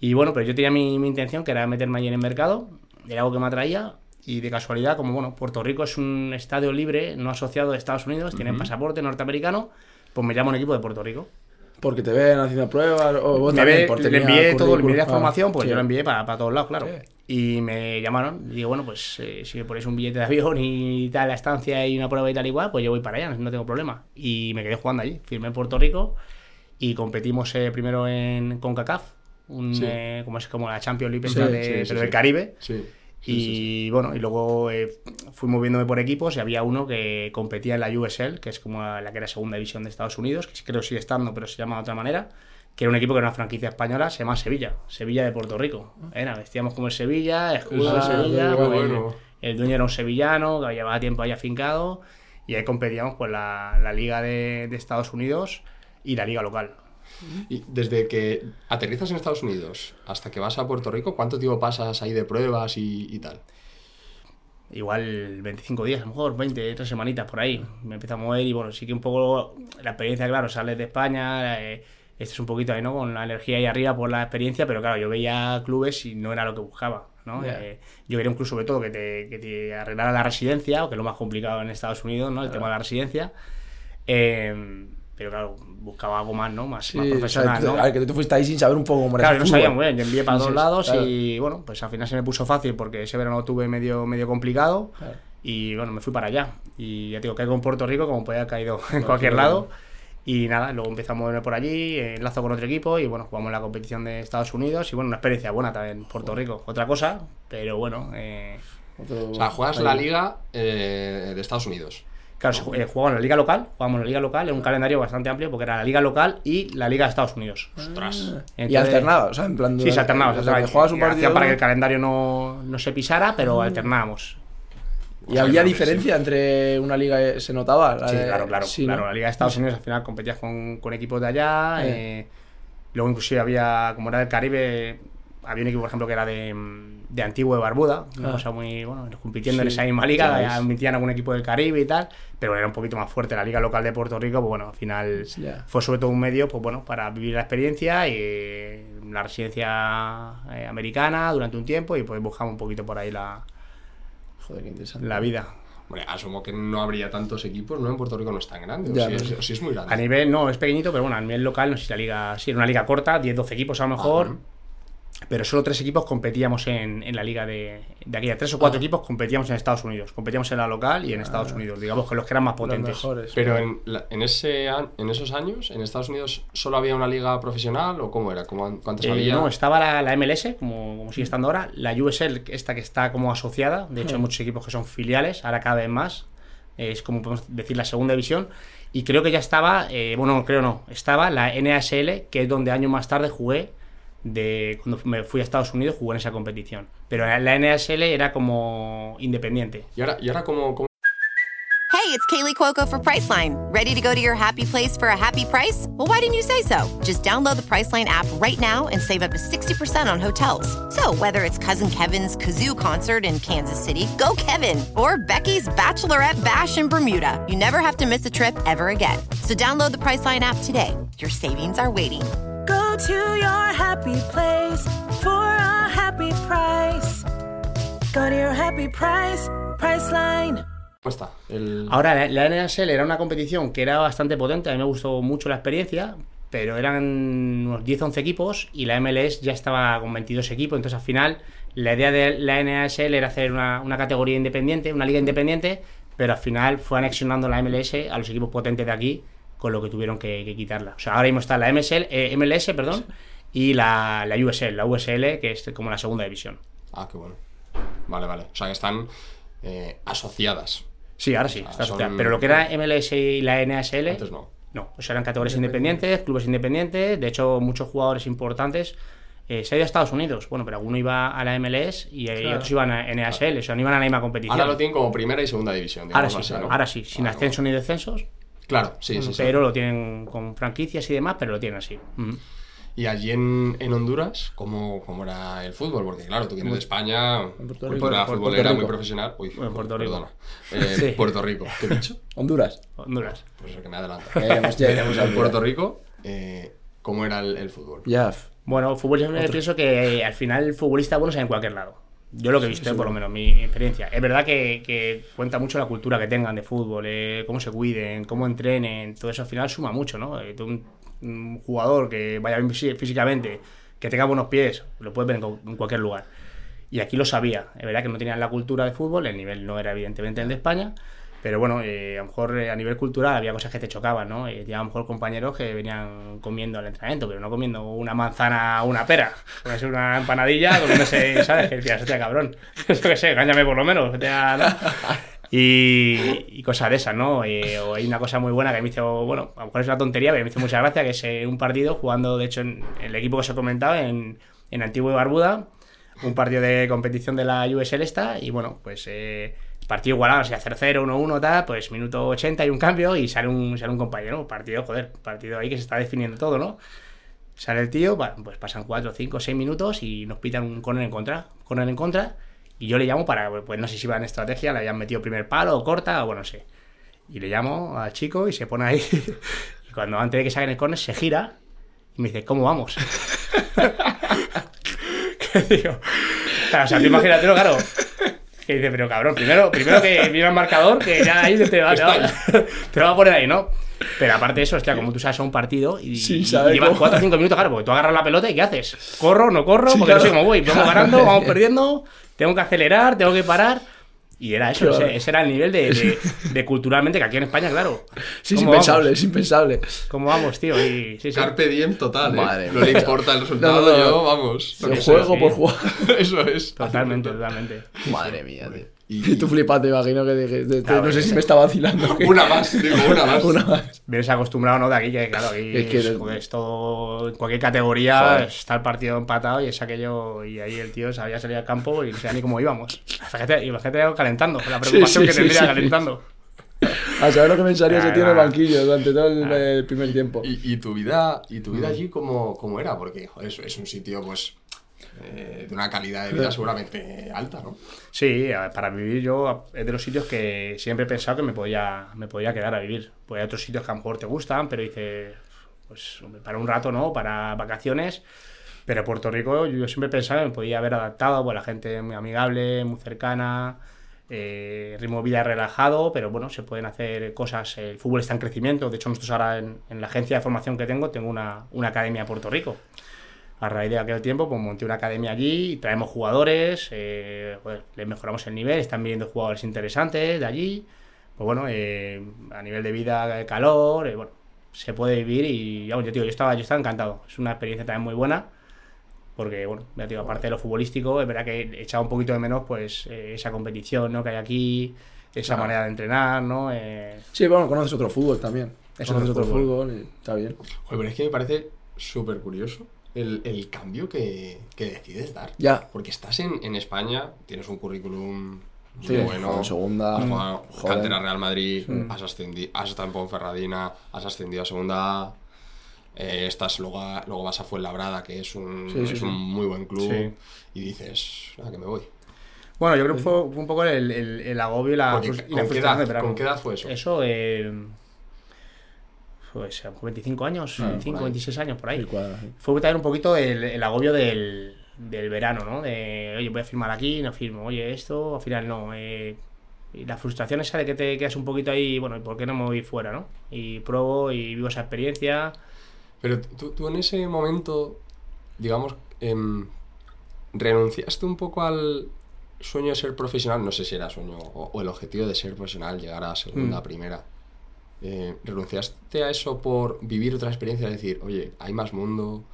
Y bueno, pero yo tenía mi, mi intención, que era meterme allí en el mercado, era algo que me atraía, y de casualidad, como bueno, Puerto Rico es un estadio libre, no asociado a Estados Unidos, tienen pasaporte norteamericano, pues me llamo un equipo de Puerto Rico. Porque te ven haciendo pruebas. O vos Me también, ve- le envié todo, le envié la Ah, pues sí. yo lo envié para, para todos lados, claro. Sí. Y me llamaron, y digo, bueno, pues eh, si me ponéis un billete de avión y tal, la estancia y una prueba y tal igual, pues yo voy para allá, no tengo problema. Y me quedé jugando allí, firmé en Puerto Rico y competimos eh, primero en CONCACAF, un, Sí. eh, como es como la Champions League, Sí, de- pero del Caribe. Y bueno, y luego eh, fui moviéndome por equipos y había uno que competía en la USL, que es como la que era segunda división de Estados Unidos, que creo sigue estando, pero se llama de otra manera, que era un equipo que era una franquicia española, se llama Sevilla, Sevilla de Puerto Rico. Era, vestíamos como el Sevilla, escudo de Ah, Sevilla, qué pues, bueno. el dueño era un sevillano, que llevaba tiempo ahí afincado, y ahí competíamos pues la, la liga de, de Estados Unidos y la liga local. Y desde que aterrizas en Estados Unidos hasta que vas a Puerto Rico, ¿cuánto tiempo pasas ahí de pruebas y, y tal? igual 25 días, a lo mejor 20, tres semanitas por ahí. Me empiezo a mover y bueno, sí que un poco la experiencia, claro, sales de España, eh, este es un poquito ahí, ¿no? Con la energía ahí arriba por la experiencia, pero claro, yo veía clubes y no era lo que buscaba, ¿no? Eh, yo quería un club sobre todo que te, que te arreglara la residencia, que es lo más complicado en Estados Unidos, ¿no? El tema de la residencia. Eh, pero claro, buscaba algo más, ¿no? Más, Sí, más o sea, profesional, ¿no? A ver, que tú te fuiste ahí sin saber un poco cómo era Claro, no sabía muy bien, yo envié para Sí, dos lados claro. y bueno, pues al final se me puso fácil porque ese verano tuve medio, medio complicado Claro. y bueno, me fui para allá. Y ya te digo, caigo en Puerto Rico como podía haber caído en cualquier lado. Y nada, luego empezamos a moverme por allí, enlazo con otro equipo y bueno, jugamos la competición de Estados Unidos y bueno, una experiencia buena también en Puerto Rico. Otra cosa, pero bueno, eh, Otro- O sea, juegas ahí. la liga eh, de Estados Unidos. Claro, se eh, jugamos en la liga local, jugamos en la liga local, en un calendario bastante amplio porque era la liga local y la liga de Estados Unidos. Ostras. Y Entonces- alternaba, o sea, en plan. Sí, se alternaba. o o sea, que juegas un partido. para que el calendario no, no se pisara, pero alternábamos. Y había diferencia entre una liga. eh, ¿Se notaba? La Sí, de- claro, claro. sí, claro. ¿no? La Liga de Estados Unidos al final competías con, con equipos de allá. Eh. eh, luego inclusive había, como era del Caribe, había un equipo, por ejemplo, que era de, de Antigua de Barbuda. Una Ah. cosa muy, bueno, compitiendo en esa misma liga. ves. Metían algún equipo del Caribe y tal. Pero era un poquito más fuerte. La liga local de Puerto Rico, pues bueno, al final fue sobre todo un medio, pues bueno, para vivir la experiencia y eh, la residencia eh, americana durante un tiempo y pues buscamos un poquito por ahí la, Joder, qué interesante. la vida. Hombre, asumo que no habría tantos equipos, ¿no? En Puerto Rico no es tan grande. Ya, o, si es, sé. o si es muy grande. A nivel, no, es pequeñito, pero bueno, a nivel local, no sé si la liga, sí, era una liga corta, 10-12 equipos a lo mejor, Ajá. Pero solo tres equipos competíamos en, en la liga de, de aquella. Tres o cuatro Ah. equipos competíamos en Estados Unidos, competíamos en la local y en Estados Unidos, digamos que los que eran más potentes. mejores. Pero en, la- en, ese, en esos años, en Estados Unidos, ¿solo había una liga profesional o cómo era? ¿Cómo, ¿Cuántas Eh, había? no, estaba la, la MLS, como, como sigue estando ahora, la USL, esta que está como asociada, de hecho hay muchos equipos que son filiales, ahora cada vez más, eh, es como podemos decir la segunda división, y creo que ya estaba, eh, bueno, creo no, estaba la NASL, que es donde años más tarde jugué, de cuando me fui a Estados Unidos, jugué en esa competición. Pero la, la era como independiente. ¿Y ahora, y ahora cómo, cómo Hey, it's Kaylee Cuoco for Priceline. Ready to go to your happy place for a happy price? Well, why didn't you say so? Just download the Priceline app right now and save up to 60% on hotels. So, whether it's Cousin Kevin's Kazoo concert in Kansas City, go Kevin, or Becky's Bachelorette Bash in Bermuda, you never have to miss a trip ever again. So, download the Priceline app today. Your savings are waiting. Go to your happy place for a happy price. Go to your happy price, Priceline. está? El... Ahora, la, la NASL era una competición que era bastante potente, a mí me gustó mucho la experiencia, pero eran unos 10-11 equipos y la MLS ya estaba con 22 equipos, entonces al final la idea de la NASL era hacer una, una categoría independiente, una liga independiente, pero al final fue anexionando la MLS a los equipos potentes de aquí, con lo que tuvieron que, que quitarla. O sea, ahora mismo está la MSL, eh, MLS, perdón, y la, la USL, la USL, que es como la segunda división. Ah, qué bueno. Vale, vale. O sea, que están eh, asociadas. Sí, ahora sí, Ah, está son- asociada. Pero lo que era MLS y la NASL... Antes no. No, o sea, eran categorías independientes, clubes independientes. De hecho, muchos jugadores importantes eh, se han ido a Estados Unidos. Bueno, pero alguno iba a la MLS y, eh, Claro. otros iban a NASL, o sea, no iban a la misma competición. Ahora lo tienen como primera y segunda división. Ahora sí, así, ¿no? ahora sí, sin Vale, ascenso ni descensos, Claro, sí, sí, sí. pero lo tienen con franquicias y demás, pero lo tienen así. Ujú. Y allí en, en Honduras, ¿cómo, ¿cómo era el fútbol? Porque claro, tú vienes de España, Puerto Rico. cultura futbolera Puerto muy Rico. profesional. Uy, En Puerto Rico. perdona. (laughs) Eh, Sí. Puerto Rico, ¿qué he dicho? (laughs) Honduras. Honduras. Pues eso que me adelanto. Ya iremos, ya iremos a en Puerto. Rico, eh, ¿cómo era el, el fútbol? Ya. Bueno, fútbol yo pienso que eh, al final el futbolista bueno es en cualquier lado. Yo lo que he visto, eh, por lo menos, mi, experiencia. Es verdad que, que cuenta mucho la cultura que tengan de fútbol, eh, cómo se cuiden, cómo entrenen, todo eso al final suma mucho, ¿no? Eh, un, un jugador que vaya bien fí- físicamente, que tenga buenos pies, lo puedes ver en, en cualquier lugar. Y aquí lo sabía. Es verdad que no tenían la cultura de fútbol, el nivel no era evidentemente el de España, pero bueno, eh, a lo mejor eh, a nivel cultural había cosas que te chocaban, ¿no? Eh, a lo mejor compañeros que venían comiendo al entrenamiento, pero no comiendo una manzana o una pera. Una empanadilla comiéndose, (laughs) ¿sabes? Que decías, hostia, cabrón. (laughs) Eso que sé, engáñame por lo menos. ¿no? Y, y cosas de esas, ¿no? Eh, o hay una cosa muy buena que me hizo, bueno, a lo mejor es una tontería, pero me hizo mucha gracia, que es eh, un partido jugando, de hecho, en el equipo que os he comentado, en, en Antigua y Barbuda, un partido de competición de la USL esta, y bueno, pues eh, partido igualado, o sea, 0-0, 1-1, tal, pues minuto 80 y un cambio, y sale un, sale un compañero, partido, joder, partido ahí que se está definiendo todo, ¿no? Sale el tío, pues pasan 4, 5, 6 minutos y nos pitan un corner en contra, corner en contra, y yo le llamo para, pues no sé si va en estrategia, le habían metido primer palo o corta, o bueno, no sé. Y le llamo al chico y se pone ahí, (laughs) y cuando antes de que saquen el corner se gira y me dice, ¿cómo vamos? (laughs) ¿Qué digo? Claro, o sea, tú imagínatelo, claro. Que dice, pero cabrón, primero, primero que (laughs) viene el marcador, que ya ahí te va, (laughs) te, va, te va a poner ahí, ¿no? Pero aparte de eso, hostia, como tú sabes a un partido y, Sí, y llevas cómo. 4 o 5 minutos, claro, porque tú agarras la pelota y ¿qué haces? ¿Corro, no corro? Sí, porque no sé claro. cómo voy. Vamos (laughs) ganando, vamos perdiendo, tengo que acelerar, tengo que parar. Y era eso, ese, ese era el nivel de, de- (laughs) de culturalmente que aquí en España, claro. Sí, es ¿Cómo impensable, vamos? es impensable. ¿Cómo vamos, tío? Y, sí, sí. Carpe diem total, ¿eh? No le importa el resultado, No, no, no. yo, vamos. Yo juego por jugar. (laughs) Eso es. Totalmente, totalmente. Madre mía, tío. Y- (laughs) Y tú flipas, te imagino que dijiste, Claro, no sé que- si me está vacilando. Una más, digo, una más. (laughs) Una más. Vienes acostumbrado, ¿no? De aquí, que claro, aquí Es que- es, joder, es todo. En cualquier categoría Joder. está el partido empatado y es aquello. Y ahí el tío sabía salir al campo y no sabía ni cómo íbamos. Fíjate, y la gente calentando, la preocupación sí, que sí, tendría sí. calentando. (laughs) A saber lo que pensaría se Ah, tiene el banquillo durante todo el, Ah. el primer tiempo. ¿Y, y tu vida, y tu vida allí cómo, cómo era? Porque joder, es, es un sitio, pues, eh, de una calidad de vida seguramente alta, ¿no? Sí, para vivir yo es de los sitios que siempre he pensado que me podía, me podía quedar a vivir. Pues hay otros sitios que a lo mejor te gustan, pero dices, pues para un rato, ¿no? Para vacaciones. Pero Puerto Rico yo siempre he pensado que me podía haber adaptado, pues la gente muy amigable, muy cercana, eh, ritmo de vida relajado, pero bueno, se pueden hacer cosas. El fútbol está en crecimiento. De hecho, nosotros ahora en, en la agencia de formación que tengo, tengo una, una academia en Puerto Rico. A raíz de aquel tiempo, pues monté una academia allí, y traemos jugadores, eh, pues, les mejoramos el nivel, están viniendo jugadores interesantes de allí. Pues bueno, eh, a nivel de vida, de calor, eh, bueno, se puede vivir y vamos, yo, digo, yo estaba, yo estaba encantado. Es una experiencia también muy buena, porque bueno, ya digo, aparte de lo futbolístico, es verdad que he echado un poquito de menos pues eh, esa competición ¿no? que hay aquí, esa Claro. manera de entrenar, ¿no? Eh, Sí, bueno, conoces otro fútbol también. Eso conoces es otro fútbol. fútbol y está bien. Joder, pero es que me parece súper curioso el, el cambio que, que decides dar. Ya. Porque estás en, en España, tienes un currículum muy Sí, bueno. segunda, has jugado cantera Real Madrid, has, ascendi- has estado en Ponferradina, has ascendido a segunda A, eh, estás luego, a- luego vas a Fuenlabrada, que es un, Sí, sí, es sí. un muy buen club, Sí. y dices, ah, que me voy. Bueno, yo creo que fue, fue un poco el, el- el agobio y la, Porque, frus- y la ¿con, qué frustración de edad, verano. ¿Con qué edad fue eso? Eso, eh, pues a lo mejor 25 años, por 25, ahí. 26 años, por ahí. Cuadra, sí. Fue también un poquito el, el agobio del, del verano, ¿no? De, oye, voy a firmar aquí, no firmo, oye, esto, al final no. eh, y la frustración esa de que te quedas un poquito ahí, bueno, ¿y por qué no me voy fuera, no? Y pruebo y vivo esa experiencia. Pero tú, tú en ese momento, digamos, em, renunciaste un poco al sueño de ser profesional, no sé si era sueño o, o el objetivo de ser profesional, llegar a segunda, Mm. primera. Eh, ¿Renunciaste a eso por vivir otra experiencia? Es decir, oye, hay más mundo,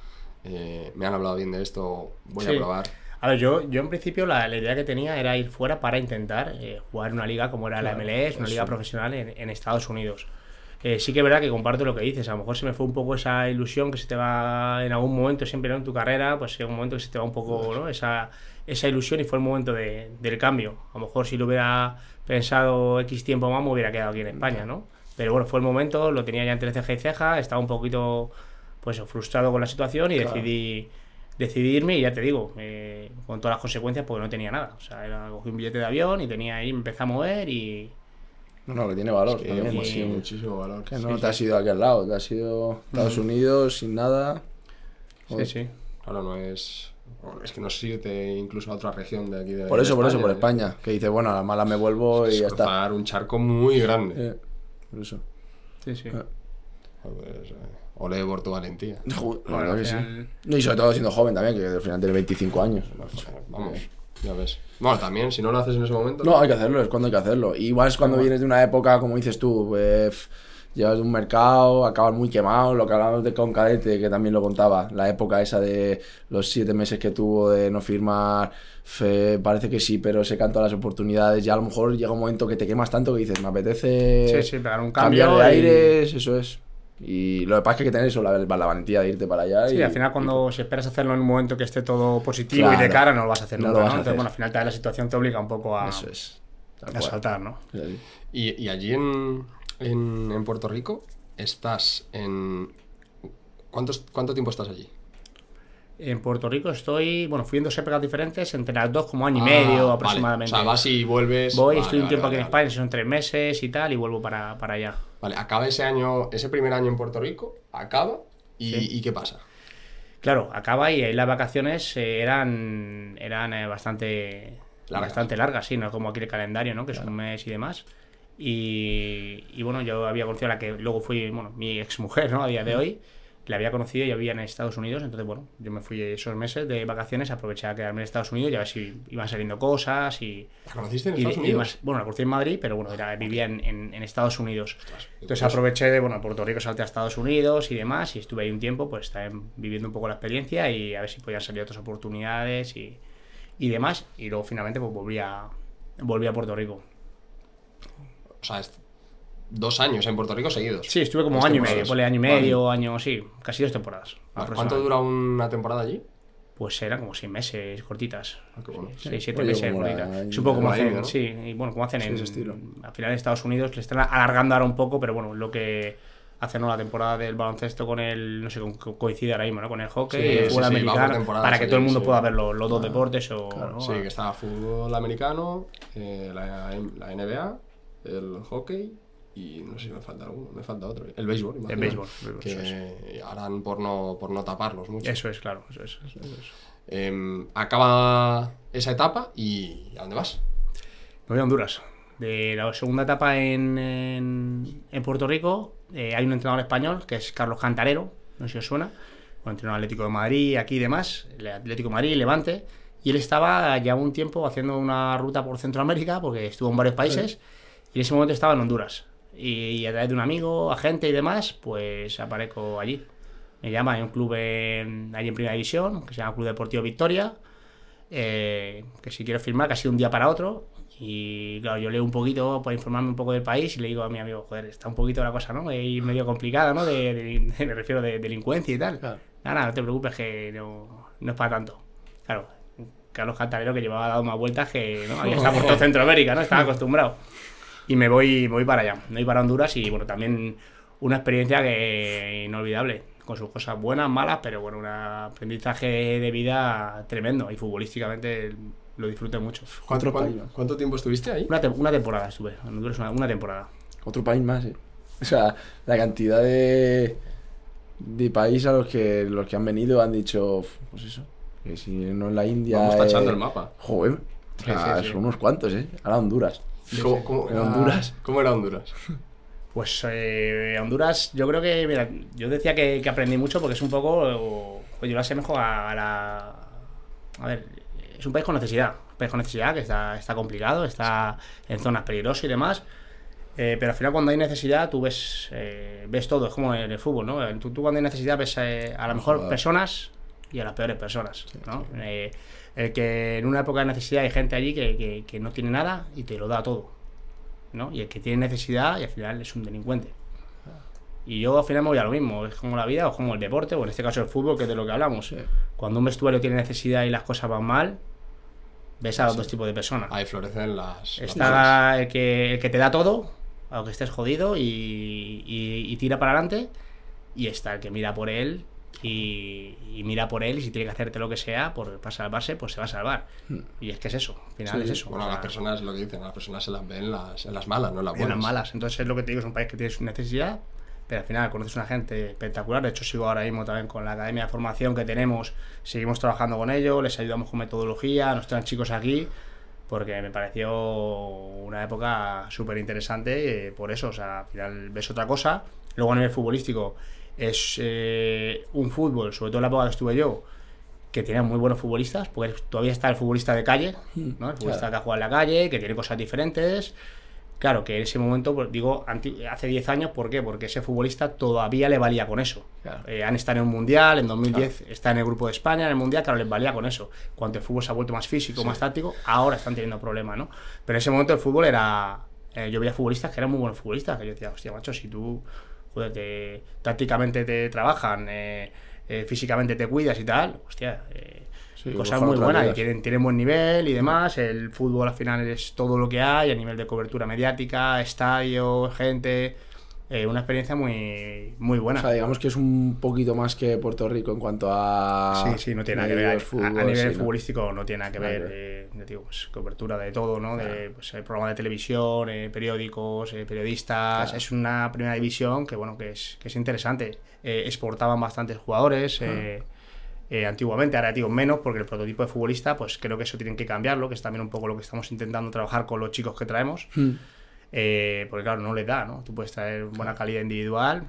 eh, me han hablado bien de esto, voy a Sí. probar. A ver, yo, yo en principio la, la idea que tenía era ir fuera para intentar eh, jugar una liga como era la Claro, MLS, una eso. liga profesional en, en Estados Unidos. Eh, sí que es verdad que comparto lo que dices, a lo mejor se me fue un poco esa ilusión que se te va en algún momento siempre ¿no? en tu carrera, pues en un momento que se te va un poco ¿no? esa, esa ilusión y fue el momento de- del cambio. A lo mejor si lo hubiera pensado X tiempo más me hubiera quedado aquí en España, ¿no? Pero bueno, fue el momento, lo tenía ya entre ceja y ceja, estaba un poquito pues frustrado con la situación y Claro. decidí decidí irme y ya te digo, eh, con todas las consecuencias porque no tenía nada. O sea, era, cogí un billete de avión y tenía ahí, me empecé a mover y... No, no, que tiene valor Sí, también. pues sí, muchísimo valor. Que no te has ido aquí al lado, te has ido a Estados Unidos sin nada. Sí, sí. Claro, no es... Es que no es irte incluso a otra región de aquí de Por eso, de por eso, por ¿eh? España. Que dice, bueno, a la mala me vuelvo y ya está. un charco muy grande. Eh, por eso. Sí, sí. Ah. Pues, eh, ole por tu valentía. (laughs) Joder, la verdad que sí. final- y sobre todo siendo joven también, que al final tiene 25 años. Vamos, ya ves. Bueno, también, si no lo haces en ese momento. No, hay que hacerlo, es cuando hay que hacerlo. Y igual es cuando vienes de una época, como dices tú, pues, llevas de un mercado, acabas muy quemado, lo que hablábamos de con Cadete, que también lo contaba, la época esa de los siete meses que tuvo de no firmar, fe- parece que sí, pero se cantan las oportunidades, ya a lo mejor llega un momento que te quemas tanto que dices, me apetece Sí, sí, pegar un cambiar cambio de y- aires, eso es. Y lo que pasa es que hay que tener eso, la, la valentía de irte para allá. Sí, y, al final cuando si esperas hacerlo en un momento que esté todo positivo y de cara, no lo vas a hacer No nunca, lo vas ¿no? a Entonces, hacer. bueno, al final la situación te obliga un poco a, Eso es. A saltar, ¿no? Y, y allí en, en, en Puerto Rico estás en. ¿Cuántos, ¿Cuánto tiempo estás allí? En Puerto Rico estoy, bueno, fui en dos épocas diferentes, entre las dos como año y Ah, medio vale. aproximadamente. O sea, vas y vuelves. Voy, Vale, estoy un vale, tiempo vale, aquí en vale. España, son tres meses y tal, y vuelvo para, para allá. Vale, acaba ese año, ese primer año en Puerto Rico, acaba. ¿Y, Sí. ¿y qué pasa? Claro, acaba y ahí las vacaciones eh, eran, eran eh, bastante, Largas. bastante largas, sí, no como aquí el calendario, ¿no? Que es un mes y demás. Y, y bueno, yo había conocido a la que luego fui, bueno, mi exmujer, ¿no? A día de hoy. le había conocido y vivía en Estados Unidos, entonces bueno, yo me fui esos meses de vacaciones, aproveché a quedarme en Estados Unidos y a ver si iban saliendo cosas y... ¿La conociste en y- Estados y Unidos? más- bueno, la conocí en Madrid, pero bueno, era, vivía en, en- en Estados Unidos. Entonces aproveché de, bueno, Puerto Rico salté a Estados Unidos y demás y estuve ahí un tiempo, pues también viviendo un poco la experiencia y a ver si podían salir otras oportunidades y, y demás. Y luego finalmente pues volví a, volví a Puerto Rico. O sea, es dos años en Puerto Rico seguidos. Sí, estuve como año y medio, ponle año y Vale. medio, año, sí, casi dos temporadas. Vale, ¿Cuánto dura una temporada allí? Pues eran como seis meses cortitas. Ah, qué bueno. Sí, seis, siete Oye, meses como la- cortitas. Poco como la hacen, sí, y bueno, como hacen Sí, en, ese estilo. al final en Estados Unidos, le están alargando ahora un poco, pero bueno, lo que hacen ¿no? la temporada del baloncesto con el, no sé, con- coincide ahora mismo, ¿no? Con el hockey, Sí, el fútbol sí, americano, para que allí, todo el mundo sí. pueda ver los, los dos deportes o... ¿no? Sí, que está fútbol americano, eh, la, la NBA, el hockey y no sé si me falta alguno, me falta otro. El béisbol, imagino. béisbol, el béisbol, eso que harán por no, por no taparlos mucho. Eso es, claro, eso es. eso es. Em, acaba esa etapa y ¿a dónde vas? Me voy a Honduras. De la segunda etapa en, en, en Puerto Rico eh, hay un entrenador español que es Carlos Cantarero, no sé si os suena, un entrenador Atlético de Madrid, aquí y demás, el Atlético de Madrid, Levante, y él estaba ya un tiempo haciendo una ruta por Centroamérica, porque estuvo en varios países, y en ese momento estaba en Honduras. Y, a través de un amigo, agente y demás, pues aparezco allí. Me llama, hay un club en, allí en Primera División, que se llama Club Deportivo Victoria, eh, que si quiero firmar casi de un día para otro. Y claro, yo leo un poquito para informarme un poco del país y le digo a mi amigo, joder, está un poquito la cosa, ¿no? Y medio complicada, ¿no? De, de- me refiero de delincuencia y tal. Nada, nada, no te preocupes que no, no es para tanto. Claro, Carlos Cantarero que llevaba dado más vueltas que ¿no? había estado por todo (laughs) Centroamérica, ¿no? Estaba acostumbrado. Y me voy, me voy para allá, me voy para Honduras y bueno, también una experiencia que inolvidable, con sus cosas buenas, malas, pero bueno, un aprendizaje de vida tremendo y futbolísticamente lo disfruté mucho. ¿Cuánto, cuán- país, cuánto tiempo estuviste ahí? Una, te- una temporada estuve, en Honduras una, una temporada. Otro país más, eh. O sea, la cantidad de, de países a los que, los que han venido han dicho, pues eso, que si no es la India. Vamos tachando eh, el mapa. Joder, o sea, Sí, sí, sí. son unos cuantos, eh. Ahora Honduras. ¿Cómo, era- Honduras. ¿Cómo era Honduras? Pues eh, Honduras, yo creo que, mira, yo decía que, que aprendí mucho porque es un poco, pues yo lo asemejo a, a la... A ver, es un país con necesidad, un país con necesidad que está, está complicado, está en zonas peligrosas y demás, eh, pero al final cuando hay necesidad tú ves, eh, ves todo, es como en el fútbol, ¿no? Tú, tú cuando hay necesidad ves eh, a lo mejor personas y a las peores personas, ¿no? Eh, el que en una época de necesidad hay gente allí que, que- que no tiene nada y te lo da todo. ¿no? Y el que tiene necesidad y al final es un delincuente. Y yo al final me voy a lo mismo, es como la vida o como el deporte, o en este caso el fútbol, que es de lo que hablamos. Cuando un vestuario tiene necesidad y las cosas van mal, ves a los dos tipos de personas. Ahí florecen las. Está el que, el que te da todo, aunque estés jodido, y, y- y tira para adelante, y está el que mira por él y, y mira por él y si tiene que hacerte lo que sea por, para salvarse, pues se va a salvar. Y es que es eso, al final Sí, es eso. Bueno, o a las sea, personas lo que dicen, las personas se las ven en las, en las malas, no en las en buenas. las malas. Entonces es lo que te digo, es un país que tiene su necesidad, pero al final conoces una gente espectacular. De hecho, sigo ahora mismo también con la academia de formación que tenemos, seguimos trabajando con ellos, les ayudamos con metodología, nos traen chicos aquí, porque me pareció una época súper interesante por eso. O sea, al final ves otra cosa. Luego a nivel futbolístico es eh, un fútbol, sobre todo en la época que estuve yo, que tiene muy buenos futbolistas, porque todavía está el futbolista de calle, ¿no? El futbolista que ha jugado en la calle, que tiene cosas diferentes. Claro, que en ese momento, pues, digo, hace 10 años, ¿por qué? Porque ese futbolista todavía le valía con eso. Eh, han estado en un mundial, en 2010 está en el grupo de España, en el mundial, claro, les valía con eso. Cuando el fútbol se ha vuelto más físico, más táctico, ahora están teniendo problemas, ¿no? Pero en ese momento el fútbol era. eh, yo veía futbolistas que eran muy buenos futbolistas, que yo decía, hostia, macho, si tú, joder, te- tácticamente te trabajan, eh, eh, físicamente te cuidas y tal, hostia. eh, Sí, cosas muy buenas y tienen, tienen buen nivel y demás. El fútbol al final es todo lo que hay a nivel de cobertura mediática, estadio, gente. Eh, una experiencia muy, muy buena. O sea, digamos que es un poquito más que Puerto Rico en cuanto a. Sí, sí, no tiene nada que ver. A- fútbol, a, nivel sí, ¿no? futbolístico no tiene nada que ver. eh, digo, pues, cobertura de todo, ¿no? De pues, eh, programas de televisión, eh, periódicos, eh, periodistas. Claro. Es una primera división que, bueno, que es, que es interesante. Exportaban bastantes jugadores. eh, eh, antiguamente, ahora digo menos, porque el prototipo de futbolista, pues creo que eso tienen que cambiarlo, que es también un poco lo que estamos intentando trabajar con los chicos que traemos. Hmm. Eh, porque claro, no les da, ¿no? Tú puedes traer buena calidad individual.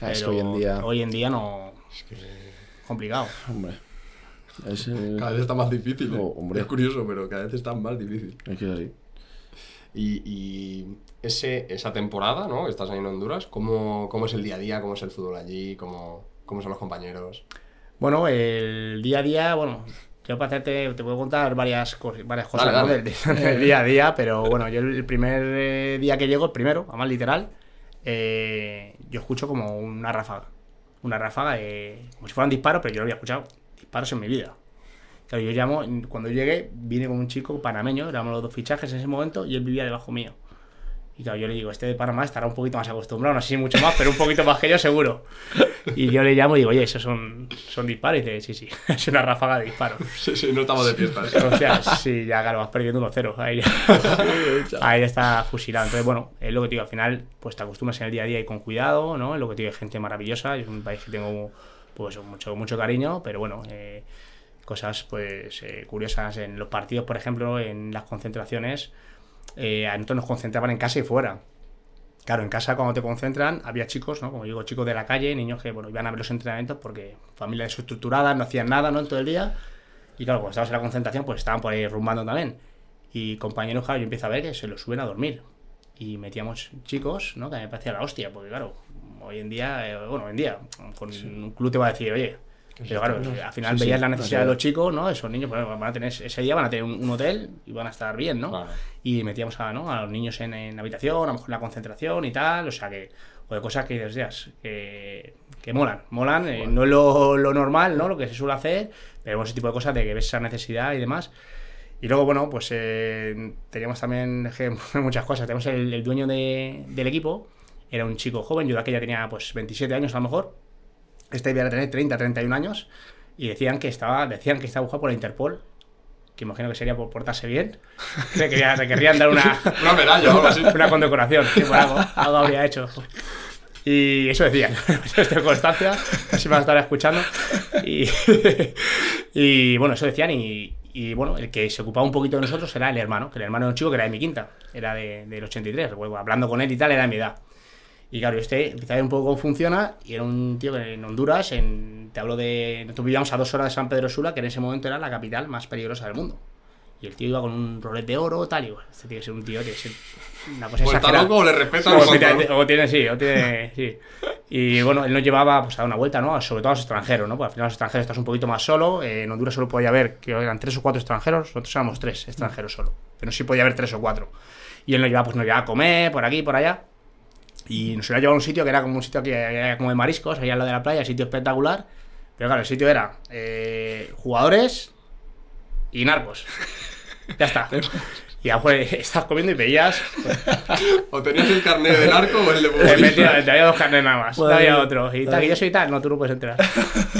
Ah, es que pero hoy en día- Hoy en día no, Complicado. Hombre. Es, (laughs) eh, Cada vez está más difícil. ¿eh? Oh, hombre. Es curioso, pero cada vez está más difícil. Es que es así. Y, y ese, esa temporada, ¿no? Estás ahí en Honduras. ¿Cómo, ¿Cómo es el día a día? ¿Cómo es el fútbol allí? ¿Cómo, cómo son los compañeros? Bueno, el día a día, bueno, yo para hacerte, te puedo contar varias, cos- varias cosas Dale, ¿no? dale. Del, del día a día, pero bueno, yo el primer eh, día que llego, el primero, además literal, eh, yo escucho como una ráfaga. Una ráfaga de. como si fueran disparos, pero yo no había escuchado disparos en mi vida. Claro, yo llamo, cuando llegué, vine con un chico panameño, éramos los dos fichajes en ese momento, y él vivía debajo mío. Y claro, yo le digo, este de Panamá estará un poquito más acostumbrado, no sé si mucho más, pero un poquito más que yo seguro. Y yo le llamo y digo, oye, esos son, son disparos. Y dice, sí, sí, (laughs) es una ráfaga de disparos. Sí, sí, no estamos de fiestas. (laughs) O sea, sí, ya claro, vas perdiendo 1-0. Ahí, (laughs) ahí está fusilado. Entonces, bueno, es lo que te digo, al final, pues te acostumbras en el día a día y con cuidado, ¿no? Es lo que te digo, gente maravillosa, es un país que tengo pues mucho, mucho cariño, pero bueno, eh, cosas pues eh, curiosas en los partidos, por ejemplo, en las concentraciones, eh, a nosotros nos concentraban en casa y fuera. Claro, en casa cuando te concentran había chicos, ¿no? Como digo, chicos de la calle, niños que, bueno, iban a ver los entrenamientos porque familias desestructuradas, no hacían nada, ¿no? En todo el día. Y claro, cuando estabas en la concentración, pues estaban por ahí rumbando también. Y compañeros, claro, yo empiezo a ver que se los suben a dormir. Y metíamos chicos, ¿no? Que me parecía la hostia, porque claro, hoy en día, eh, bueno, hoy en día, con un club te va a decir, oye, pero claro, al final Sí, veías sí, la necesidad de los chicos, ¿no? Esos niños, pues, van a tener, ese día van a tener un, un hotel y van a estar bien, ¿no? Claro. Y metíamos a, ¿no? a los niños en, en habitación, a lo mejor en la concentración y tal, o sea que, o de cosas que dices, "Días, que, que molan, molan, eh, no es lo, lo normal, ¿no? Lo que se suele hacer, pero ese tipo de cosas de que ves esa necesidad y demás. Y luego, bueno, pues eh, teníamos también (laughs) muchas cosas. Tenemos el, el dueño de- del equipo, era un chico joven, yo de aquella tenía pues 27 años a lo mejor. Este debía tener 30, 31 años. Y decían que estaba, decían que estaba buscado por la Interpol. Que imagino que sería por portarse bien. (laughs) Le, quería- le querrían dar una, (laughs) Una medalla o algo así. una condecoración. que por algo, algo habría hecho. Y eso decían. (laughs) Esto constancia. Así me van a estar escuchando. Y, y bueno, eso decían. Y, y, bueno, el que se ocupaba un poquito de nosotros era el hermano. Que el hermano era un chico que era de mi quinta. Era de, del 83. Recuerdo, hablando con él y tal, era de mi edad. Y claro, este empieza a ver un poco cómo funciona. Y era un tío que en Honduras, en, te hablo de. Nosotros vivíamos a dos horas de San Pedro Sula, que en ese momento era la capital más peligrosa del mundo. Y el tío iba con un rolet de oro, tal, y bueno, este tiene que ser un tío, tiene que ser una cosa está exagerada. loco o le respetan o, tiene, o tiene, sí, o tiene, sí. Y bueno, él nos llevaba pues, a dar una vuelta, ¿no? Sobre todo a los extranjeros, ¿no? Porque al final los extranjeros estás un poquito más solo. Eh, en Honduras solo podía haber, que eran tres o cuatro extranjeros, nosotros éramos tres extranjeros solo. Pero sí podía haber tres o cuatro. Y él nos llevaba, pues nos llevaba a comer, por aquí, por allá. Y nos iba a llevar a un sitio que era como un sitio que era como de mariscos, ahí al lado de la playa, sitio espectacular. Pero claro, el sitio era eh, jugadores y narcos. (laughs) Ya está. Y ya pues estás comiendo y veías. (laughs) O tenías el carnet del arco o el de Eh, Efectivamente, había dos carnes nada más. No Madre había otro. Y tal, que yo soy tal, no, tú no puedes entrar.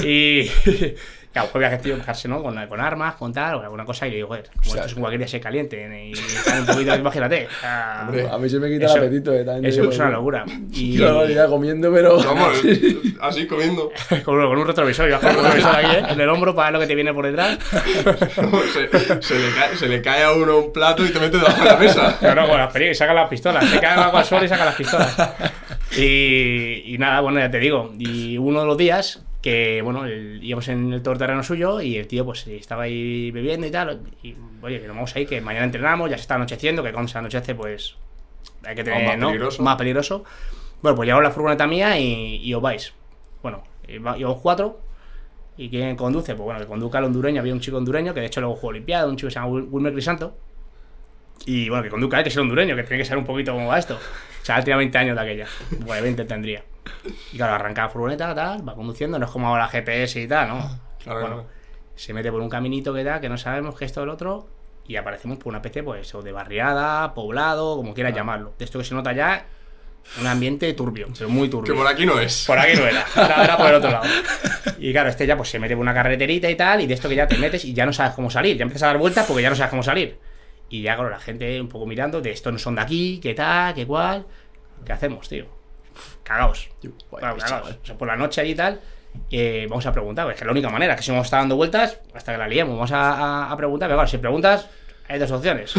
Y. (laughs) Claro, pues había que tío, bajarse, ¿no? Con, con armas, con tal, o alguna cosa. Y le digo, joder, como esto es un cualquier día se caliente. Y tal, un poquito, imagínate. o sea, Hombre, a mí se me quita eso- el apetito. Eh, también Eso digo, es una ¿no? locura. (laughs) Y. Qué barbaridad, comiendo, pero. Vamos, (laughs) así comiendo. (laughs) con, con un retrovisor, y bajo un retrovisor aquí, ¿eh? en el hombro para ver lo que te viene por detrás. Se, se le cae, se le cae a uno un plato y te mete debajo de la mesa. No, no, con las perillas, y saca las pistolas. Se cae algo al suelo y saca las pistolas. Y, y nada, bueno, ya te digo. Y uno de los días que, bueno, el- íbamos en el todoterreno suyo y el tío, pues estaba ahí bebiendo y tal. Y, oye, que nos vamos ahí, que mañana entrenamos, ya se está anocheciendo, que cuando se anochece, pues hay que tener, más ¿no? peligroso. Más peligroso. Bueno, pues llevamos la furgoneta mía y, y os vais. Bueno, iba- íbamos cuatro. ¿Y quién conduce? Pues bueno, que conduzca el hondureño. Había un chico hondureño que de hecho luego jugó Olimpiada, un chico que se llama Wil- Wilmer Crisanto. Y bueno, que conduzca él, que es el hondureño, que tiene que ser un poquito como va esto. O sea, él tenía 20 años de aquella. Bueno, 20 tendría. Y claro, arranca la furgoneta, tal, va conduciendo, no es como ahora GPS y tal, ¿no? Claro, bueno, claro. se mete por un caminito que da, que no sabemos que esto o el otro, y aparecemos por una especie, pues, o de barriada, poblado, como quieras llamarlo. De esto que se nota ya un ambiente turbio, pero muy turbio. Que por aquí no es. Por aquí no era, era, era por el otro lado. (laughs) Y claro, este ya pues se mete por una carreterita y tal, y de esto que ya te metes y ya no sabes cómo salir, ya empiezas a dar vueltas porque ya no sabes cómo salir. Y ya, claro, la gente un poco mirando, de esto no son de aquí, qué tal, qué cual. ¿Qué hacemos, tío? Cagaos. Cagaos. O sea, por la noche y tal, eh, vamos a preguntar, es que es la única manera, que si vamos a estar dando vueltas, hasta que la liemos, vamos a, a- a preguntar, pero claro, si preguntas, hay dos opciones.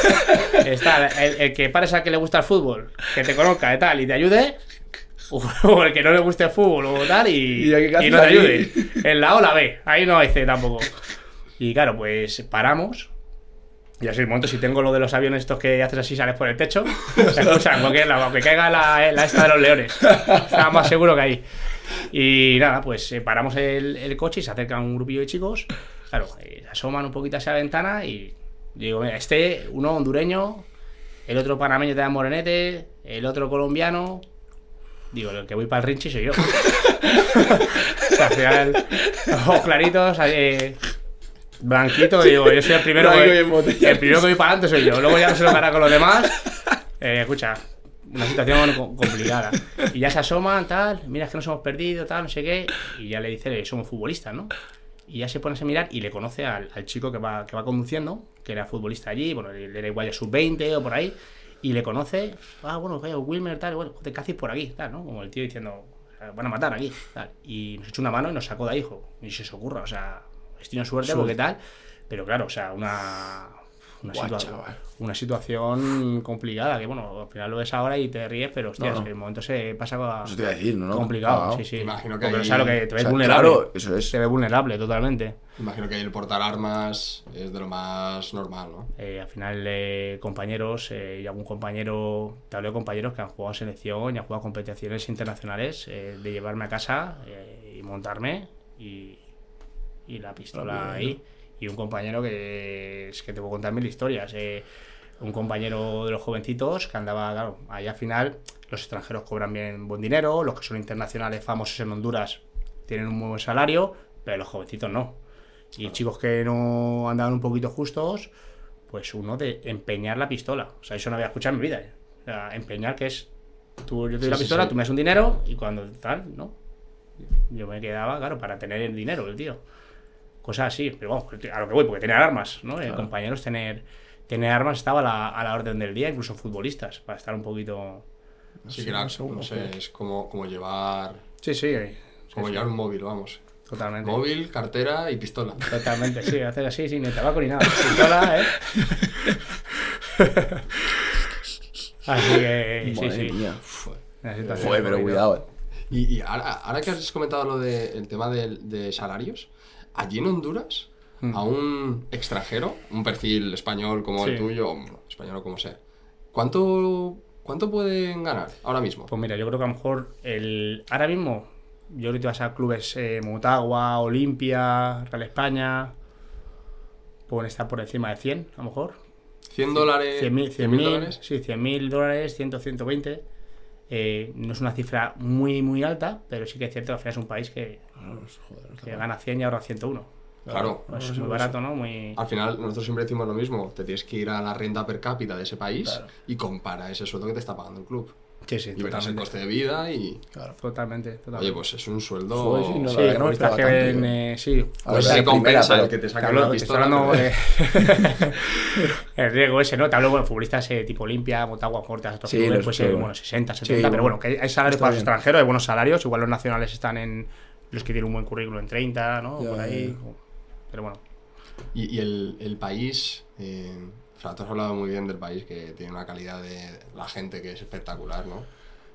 (laughs) Está el, el que pares al que le gusta el fútbol, que te conozca y tal, y te ayude, (laughs) o el que no le guste el fútbol o tal y, ¿Y y no te ayude. En la O la B, ahí no hay C tampoco. Y claro, pues paramos. Y así, el momento, si tengo lo de los aviones estos que haces así, sales por el techo, (laughs) se escucha en cualquier lado, aunque caiga la, la esta de los leones. Estaba más seguro que ahí. Y nada, pues eh, paramos el, el coche y se acerca un grupillo de chicos. Claro, eh, asoman un poquito hacia la ventana y digo, mira, este, uno hondureño, el otro panameño te da morenete, el otro colombiano. Digo, el que voy para el rinchi soy yo. (laughs) O sea, al final, ojos claritos, eh, blanquito, digo, yo soy el (laughs) primero, que, el primero que voy para adelante soy yo. Luego ya no se lo hará con los demás. Eh, escucha, una situación co- complicada. Y ya se asoman, tal, mira es que nos hemos perdido, tal, no sé qué. Y ya le dice, somos futbolistas, ¿no? Y ya se pone a mirar y le conoce al, al chico que va, que va conduciendo, que era futbolista allí, bueno, le era igual ya sub-20 o por ahí. Y le conoce, ah, bueno, vaya, Wilmer, tal, bueno, joder, ¿qué por aquí? Tal, ¿no? Como el tío diciendo, van a matar aquí, tal. Y nos echó una mano y nos sacó de ahí, hijo. Ni se os ocurra, o sea, destino suerte, Suerte. porque tal. Pero claro, o sea, una. Una, Guau, situa- chaval. una situación complicada, que bueno, al final lo ves ahora y te ríes, pero hostias, No, no. el momento se pasa a- Eso te iba a decir, ¿no? complicado, Claro. sí, sí. Imagino que ahí- o sea, lo que te ves O sea, vulnerable. claro, eso es. Te ves vulnerable totalmente. Imagino que el portar armas es de lo más normal, ¿no? Eh, al final, eh, compañeros eh, y algún compañero, te hablo de compañeros que han jugado selección y han jugado competiciones internacionales, eh, de llevarme a casa eh, y montarme y, y la pistola Ah, ahí. Y un compañero que es que te puedo contar mil historias. eh, un compañero de los jovencitos que andaba, claro, ahí al final los extranjeros cobran bien buen dinero, los que son internacionales famosos en Honduras tienen un muy buen salario, pero los jovencitos no. Y chicos que no andaban un poquito justos, pues uno de empeñar la pistola. O sea, eso no había escuchado en mi vida. ¿eh? O sea, empeñar que es, tú, yo te doy Sí, la sí, pistola, sí. tú me das un dinero y cuando tal, ¿no? Yo me quedaba, claro, para tener el dinero, el tío. Cosas así, pero vamos, a lo que voy, porque tener armas, ¿no? Eh, compañeros, tener, tener armas estaba a la, a la orden del día, incluso futbolistas, para estar un poquito... Sí, que era, no sé, es como, como llevar Sí, sí, eh, como sí, llevar sí, un móvil, vamos. totalmente. Móvil, cartera y pistola. Totalmente, sí, hacer así, sin ni tabaco ni nada. Pistola, ¿eh? (laughs) Así que, sí, Madre sí. mía. Joder, pero cuidado. eh. Y, y ahora, ahora que has comentado lo del tema del- de, salarios, allí en Honduras, a un extranjero, un perfil español como el tuyo, o español o como sea, ¿cuánto, ¿cuánto pueden ganar ahora mismo? Pues mira, yo creo que a lo mejor el ahora mismo, yo te vas a clubes eh, Motagua, Olimpia, Real España, pueden estar por encima de 100, a lo mejor. 100 dólares, 100 mil 100 mil dólares. sí, 100 mil dólares, 100, 120. Eh, no es una cifra muy, muy alta, pero sí que es cierto que al final es un país que, que gana 100 y ahorra 101. Claro. Pues es muy barato, ¿no? Muy... Al final, nosotros siempre decimos lo mismo, te tienes que ir a la renta per cápita de ese país y compara ese sueldo que te está pagando el club. Sí, sí, Y verás el coste de vida y... Totalmente, totalmente. Oye, pues es un sueldo... Joder, sí, no, Sí, la no esperaba que ven, eh. eh, sí, Pues se compensa primera, el que te saque hablo- una te estoy pistola. hablando de- (laughs) (laughs) el riesgo ese, ¿no? Te hablo de futbolistas eh, tipo Olimpia, Motagua, Cortas, otros Sí, clubes, los pues, eh, bueno. bueno, 60, Sí, 70, pero bueno. bueno, que hay salarios para los extranjeros, hay buenos salarios, igual los nacionales están en los que tienen un buen currículum en 30, ¿no? Ya, Por ahí. ya. Pero bueno. Y, y el, el país, eh, o sea, tú has hablado muy bien del país, que tiene una calidad de la gente que es espectacular, ¿no?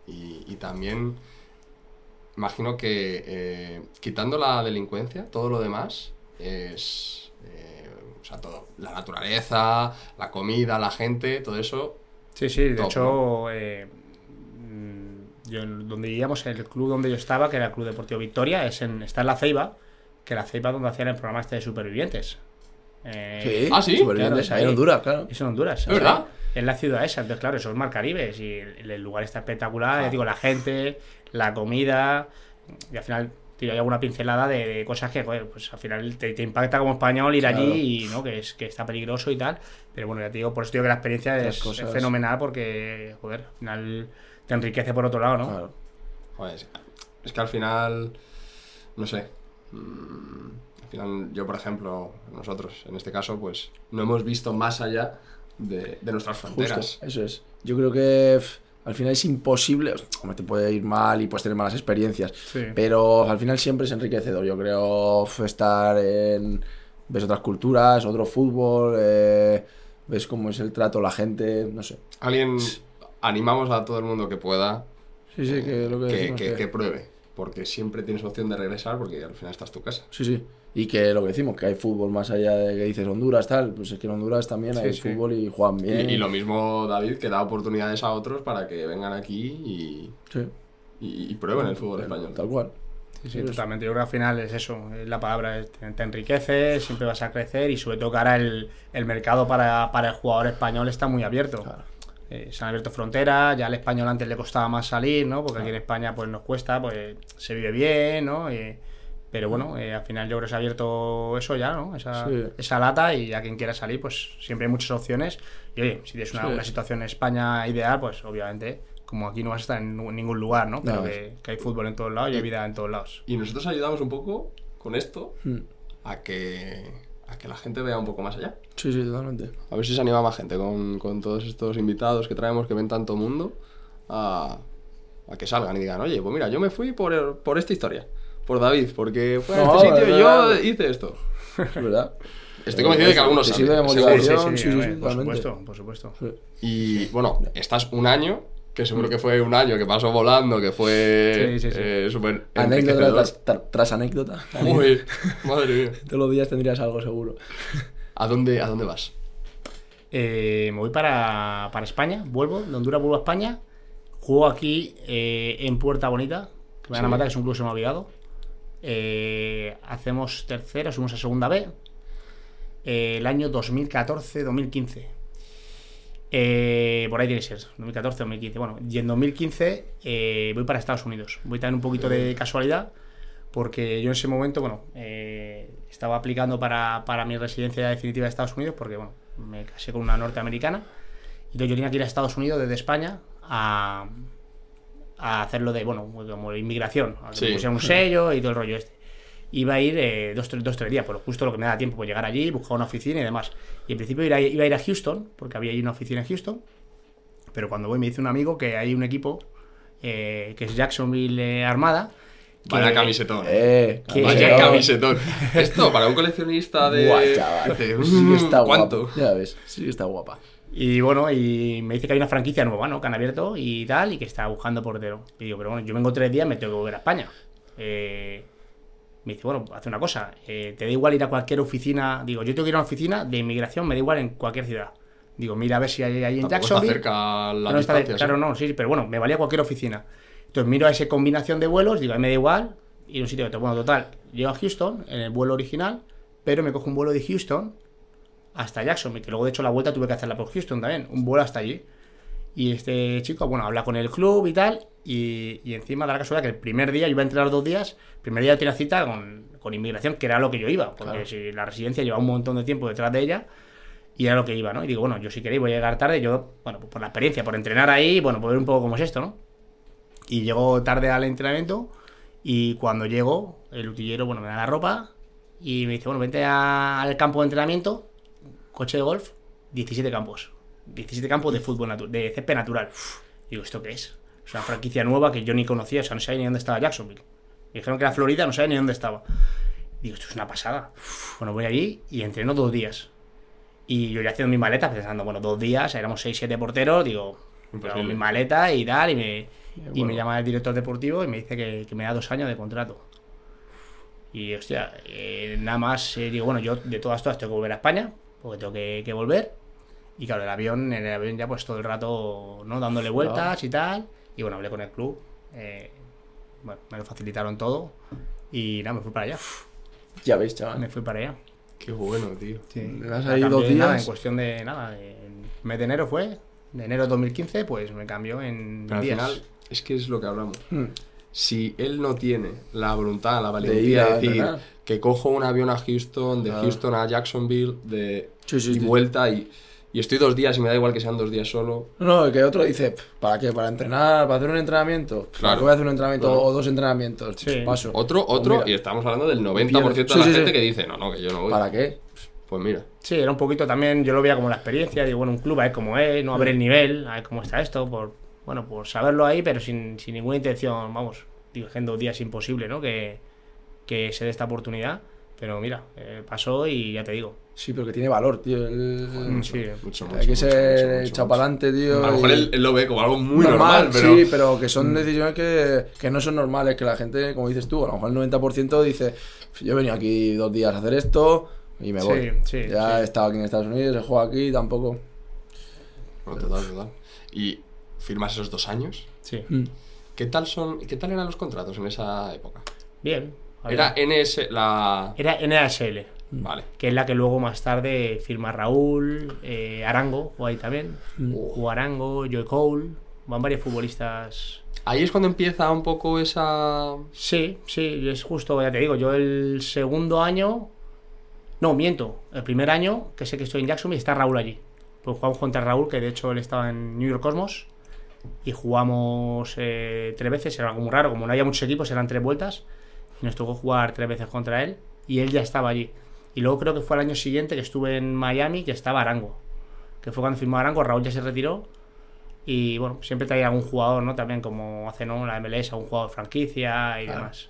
Y, y también, imagino que eh, quitando la delincuencia, todo lo demás es, eh, o sea, todo, la naturaleza, la comida, la gente, todo eso, Sí, sí, de Top, hecho, eh, mm, yo, en- donde vivíamos, el club donde yo estaba, que era el Club Deportivo Victoria, es en, está en La Ceiba, que La Ceiba donde hacían el programa este de supervivientes. Eh, Sí, Ah, ¿sí? supervivientes, Claro, ahí en. Honduras, claro. Es en Honduras. ¿Es verdad? En la ciudad esa, entonces claro, eso es Mar Caribes y el, el lugar está espectacular, ya digo, la gente, la comida, y al final tío, hay alguna pincelada de, de cosas que, joder, pues al final te, te impacta como español ir Claro. allí y no, que es que está peligroso y tal, pero bueno, ya te digo, por eso digo que la experiencia es, fenomenal porque, joder, al final te enriquece por otro lado, ¿no? Claro. joder, es, es que al final, no sé, mm, al final yo, por ejemplo, nosotros, en este caso, pues no hemos visto más allá de, de nuestras fronteras. Justo, eso es. Yo creo que al final es imposible. Hombre, te puede ir mal y puedes tener malas experiencias. Sí. Pero al final siempre es enriquecedor. Yo creo estar en. Ves otras culturas, otro fútbol, eh, ves cómo es el trato, la gente, no sé. Alguien animamos a todo el mundo que pueda Sí, sí, que lo que que, decimos que- que- que pruebe. Porque siempre tienes opción de regresar porque al final estás tu casa. Sí, sí. Y que lo que decimos, que hay fútbol más allá de que dices Honduras, tal. Pues es que en Honduras también Sí, hay sí. fútbol y juegan bien. y lo mismo David, que da oportunidades a otros para que vengan aquí y, Sí. y, y prueben el fútbol español. Tal cual. Sí, sí, totalmente. Yo creo que al final es eso, es la palabra, te, te enriquece, siempre vas a crecer y sobre todo que ahora el, el mercado para, para el jugador español está muy abierto. Eh, se han abierto fronteras, ya al español antes le costaba más salir, ¿no? Porque aquí en España pues nos cuesta, pues se vive bien, ¿no? Eh, pero bueno, eh, al final yo creo que se ha abierto eso ya, ¿no? Esa, Sí. esa lata y a quien quiera salir, pues siempre hay muchas opciones. Y oye, si tienes una, Sí. una situación en España ideal, pues obviamente, como aquí no vas a estar en ningún lugar, ¿no? Pero No, que, que hay fútbol en todos lados y hay vida en todos lados. Y nosotros ayudamos un poco con esto Hmm. a que, a que la gente vea un poco más allá. Sí, sí, totalmente. A ver si se anima más gente con, con todos estos invitados que traemos que ven tanto mundo a, a que salgan y digan, oye, pues mira, yo me fui por, el- por esta historia, por David, porque fue a No, este sitio y yo verdad. hice esto. (laughs) Es verdad. Estoy convencido de que algunos sirve de motivación, sí, sí, sí, por supuesto, por supuesto. Y bueno, estás un año, que seguro que fue un año que pasó volando, que fue Sí, sí, sí. eh, súper Anécdota tras, tra- tras anécdota. Uy, (laughs) madre mía. Todos los días tendrías algo seguro. ¿A dónde, ¿A dónde vas? Eh, me voy para, para España, vuelvo, de Honduras vuelvo a España, juego aquí eh, en Puerta Bonita, que me van a matar, que es un club que se me ha olvidado. Eh, hacemos tercera, subimos a segunda B, eh, el año 2014-2015. Eh, por ahí tiene que ser, 2014-2015. Bueno, y en 2015 eh, voy para Estados Unidos. Voy también un poquito de casualidad, porque yo en ese momento, bueno, estaba aplicando para, para mi residencia definitiva de Estados Unidos, porque, bueno, me casé con una norteamericana. Y entonces yo tenía que ir a Estados Unidos desde España a, a hacerlo de, bueno, como de inmigración. A que Sí. me pusieran un sello y todo el rollo este. Iba a ir eh, dos, tres, dos, tres días, pero justo lo que me da tiempo, pues llegar allí, buscar una oficina y demás. Y en principio iba a, iba a ir a Houston, porque había allí una oficina en Houston. Pero cuando voy me dice un amigo que hay un equipo eh, que es Jacksonville eh, Armada. que- Vaya camisetón. Eh, que- Vaya camisetón. Eesto, (laughs) para un coleccionista de... Guau, chaval. dice, Sí que está "Mm, ¿Cuánto? guapa. Ya ves, sí que está guapa. Y bueno, y me dice que hay una franquicia nueva, ¿no? Que han abierto y tal, y que está buscando portero. Y digo, pero bueno, yo vengo tres días, me tengo que volver a España. Eh, me dice, bueno, hace una cosa, eh, te da igual ir a cualquier oficina. Digo, yo tengo que ir a una oficina de inmigración, me da igual en cualquier ciudad. Digo, mira a ver si hay ahí en Jacksonville. cerca la No está- claro, no, sí, pero bueno, me valía cualquier oficina. Entonces miro a esa combinación de vuelos, digo, a mí me da igual, ir a un sitio bueno, total, llego a Houston en el vuelo original, pero me cojo un vuelo de Houston hasta Jacksonville, que luego de hecho la vuelta tuve que hacerla por Houston también, un vuelo hasta allí. Y este chico, bueno, habla con el club y tal, y, y encima da la casualidad que el primer día, yo iba a entrenar dos días, el primer día tenía cita con, con inmigración, que era lo que yo iba, porque Claro. si la residencia llevaba un montón de tiempo detrás de ella, y era lo que iba, ¿no? Y digo, bueno, yo si queréis voy a llegar tarde, yo, bueno, pues por la experiencia, por entrenar ahí, bueno, por ver un poco cómo es esto, ¿no? Y llego tarde al entrenamiento y cuando llego, el utillero, bueno, me da la ropa y me dice, bueno, vente a- al campo de entrenamiento, coche de golf, 17 campos. 17 campos de fútbol natu- de césped natural. Uf, digo, ¿esto qué es? Es una franquicia nueva que yo ni conocía, o sea, no sabía ni dónde estaba Jacksonville. Me dijeron que era Florida, no sabía ni dónde estaba. Digo, esto es una pasada. Uf, bueno, voy allí y entreno dos días. Y yo ya haciendo mis maletas, pensando, bueno, dos días, éramos 6-7 porteros, digo, hago mi maleta y tal, y me, y me llama el director deportivo y me dice que, que me da dos años de contrato. Y hostia, eh, nada más eh, digo, bueno, yo de todas todas tengo que volver a España, porque tengo que, que volver. Y claro, el avión, en el avión ya pues todo el rato, ¿no? Dándole vueltas y tal. Y bueno, hablé con el club. eh, bueno, me lo facilitaron todo. Y nada, me fui para allá. Ya veis, chaval. Me fui para allá. Qué bueno, tío. Sí. Me La ahí dos cambié, nada, en días. cuestión de nada, en mes de enero fue, de enero de 2015, pues me cambió en Pero al días. final, es que es lo que hablamos. Hmm. Si él no tiene la voluntad, la ir valentía a de decir entrenar. Que cojo un avión a Houston, de Claro. Houston a Jacksonville, de Sí, sí, y sí. vuelta y, y estoy dos días y me da igual que sean dos días solo. No, no, que otro dice, "Pff, ¿para qué? ¿Para entrenar? ¿Para hacer un entrenamiento? Pff, ¿Para Claro. qué voy a hacer un entrenamiento Claro. o dos entrenamientos? Sí. Paso. Otro, Pues otro, y estamos hablando del 90% de la sí, gente sí. que dice, no, no, que yo no voy. ¿Para qué? Pues mira. Sí, era un poquito también, yo lo veía como la experiencia, digo, bueno, un club, a ver cómo es, no a ver el nivel, a ver cómo está esto, por, bueno, por saberlo ahí, pero sin, sin ninguna intención, vamos, digo, que en dos días es imposible, ¿no? Que, que se dé esta oportunidad, Pero mira, eh, pasó y ya te digo. Sí, pero que tiene valor, tío. el- sí. Mucho, Hay mucho, que mucho, ser echado para adelante, tío. A lo mejor y- él, él lo ve como algo muy normal, pero... Sí, pero que son decisiones que, que no son normales, que la gente, como dices tú, a lo mejor el 90% dice, yo he venido aquí dos días a hacer esto y me voy. sí, ya sí. he estado aquí en Estados Unidos, he jugado aquí, tampoco. Total, total. Y firmas esos dos años. Sí. Mm. ¿Qué tal son, qué tal eran los contratos en esa época? Bien. Era. NS, la... Era NASL, Vale. que es la que luego más tarde firma Raúl, eh, Arango, jugó ahí también. Jugó Arango, Joe Cole, van varios futbolistas. Ahí es cuando empieza un poco esa... Sí, sí, es justo, ya te digo, yo el segundo año. No, miento. El primer año, que sé que estoy en Jacksonville, está Raúl allí. Pues jugamos contra Raúl, que de hecho él estaba en New York Cosmos. Y jugamos eh, tres veces, era algo muy raro, como no había muchos equipos, eran tres vueltas. Y nos tocó jugar tres veces contra él. Y él ya estaba allí. Y luego creo que fue el año siguiente que estuve en Miami, que estaba Arango. Que fue cuando firmó Arango, Raúl ya se retiró. Y bueno, siempre traía algún jugador, ¿no? También como hace, ¿no? La MLS, algún jugador de franquicia y Claro. demás.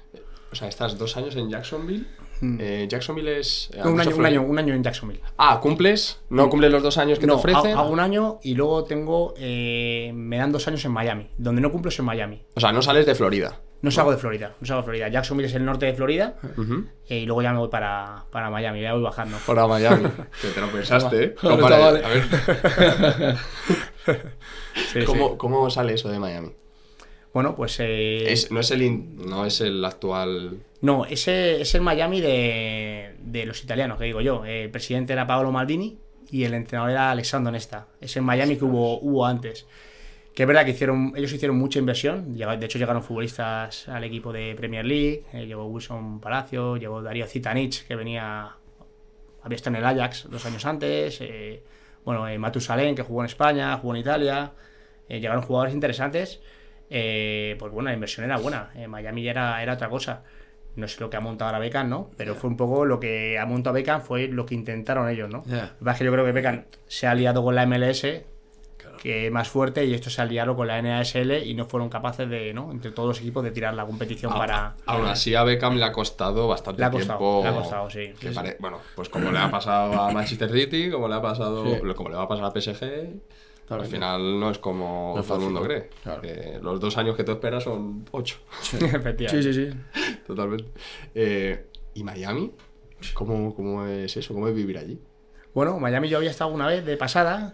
O sea, estás dos años en Jacksonville. Eh, Jacksonville es... eh, Mm. un, año, un, año, un año en Jacksonville. Ah, ¿cumples? ¿No cumples los dos años que no, te ofrecen? Hago, hago un año y luego tengo. eh, me dan dos años en Miami. Donde no cumplo es en Miami. O sea, no sales de Florida. No salgo de Florida. No salgo de Florida. Jacksonville es el norte de Florida. Eh, y luego ya me voy para, para Miami. Ya voy bajando. Para Miami. que (laughs) te lo pensaste, ¿eh? Vale. A ver. (laughs) Sí, ¿Cómo, sí. ¿Cómo sale eso de Miami? Bueno, pues. eh, Es- no, es el in- no es el actual... No, ese es el Miami de, de los italianos, que digo yo. El presidente era Paolo Maldini y el entrenador era Alessandro Nesta. Es el Miami que hubo, hubo antes. Que es verdad que hicieron, ellos hicieron mucha inversión. De hecho, llegaron futbolistas al equipo de Premier League. eh, llegó Wilson Palacio, llegó Darío Zitanich, que venía. Había estado en el Ajax dos años antes. eh, bueno, eh, Matusalén, que jugó en España, jugó en Italia. eh, llegaron jugadores interesantes. eh, pues bueno, la inversión era buena. Miami era, era otra cosa. No sé lo que ha montado ahora Beckham, ¿no? Pero fue un poco lo que ha montado Beckham, fue lo que intentaron ellos, ¿no? Ya. Lo que pasa es que yo creo que Beckham se ha aliado con la MLS, que es más fuerte, y esto se ha aliado con la NASL y no fueron capaces de, ¿no? Entre todos los equipos de tirar la competición para... Aún así a Beckham le ha costado bastante Le ha costado, tiempo. le ha costado, sí, que sí, pare- Bueno, pues como le ha pasado a Manchester City, como le ha pasado, Sí. como le va a pasar a PSG, Claro al final no es como No es todo el mundo cree. Claro. Los dos años que tú esperas son ocho. (laughs) Efectivamente. Sí, sí, sí. Totalmente. Eh, ¿Y Miami? ¿Cómo, ¿Cómo es eso? ¿Cómo es vivir allí? Bueno, Miami yo había estado una vez de pasada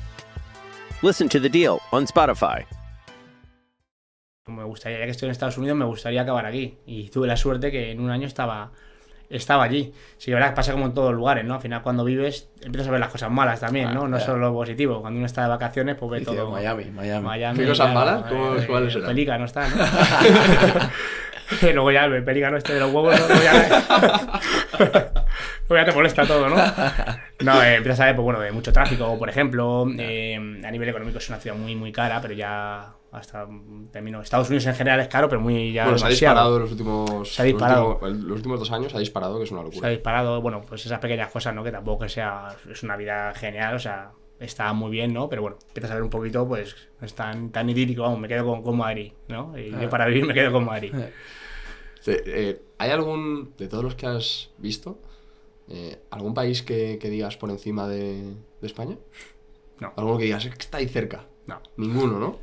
Listen to the deal on Spotify. Me gustaría, ya que estoy en Estados Unidos, me gustaría acabar aquí. Y tuve la suerte que en un año estaba, estaba allí. Sí, la verdad que pasa como en todos los lugares, ¿no? Al final, cuando vives, empiezas a ver las cosas malas también, ¿no? No Ah, solo lo positivo. Cuando uno está de vacaciones, pues ve todo. Miami, Miami. Miami, ¿Qué cosas malas? ¿Cómo- eh, cuáles el eran? Pelícano está, ¿no? (laughs) (laughs) Luego ya el pelícano este de los huevos, ¿no? Luego ya, (laughs) luego ya te molesta todo, ¿no? (laughs) No, eh, empiezas a ver, pues bueno, de mucho tráfico, por ejemplo. eh, a nivel económico es una ciudad muy, muy cara, pero ya hasta termino. Estados Unidos en general es caro, pero muy ya. bueno, se ha demasiado. disparado en los últimos, Se ha disparado. Los, últimos, los últimos dos años, ha disparado, que es una Se ha locura. disparado, bueno, pues esas pequeñas cosas, ¿no? Que tampoco que sea. Es una vida genial, o sea, está muy bien, ¿no? Pero bueno, empiezas a ver un poquito, pues, no es tan, tan idílico, vamos, me quedo con, con Madrid, ¿no? Y yo para vivir me quedo con Madrid. Eh, ¿Hay algún, de todos los que has visto, eh, algún país que, que digas por encima de, de España? No. ¿Alguno que digas, es que está ahí cerca? No, Ninguno, ¿no?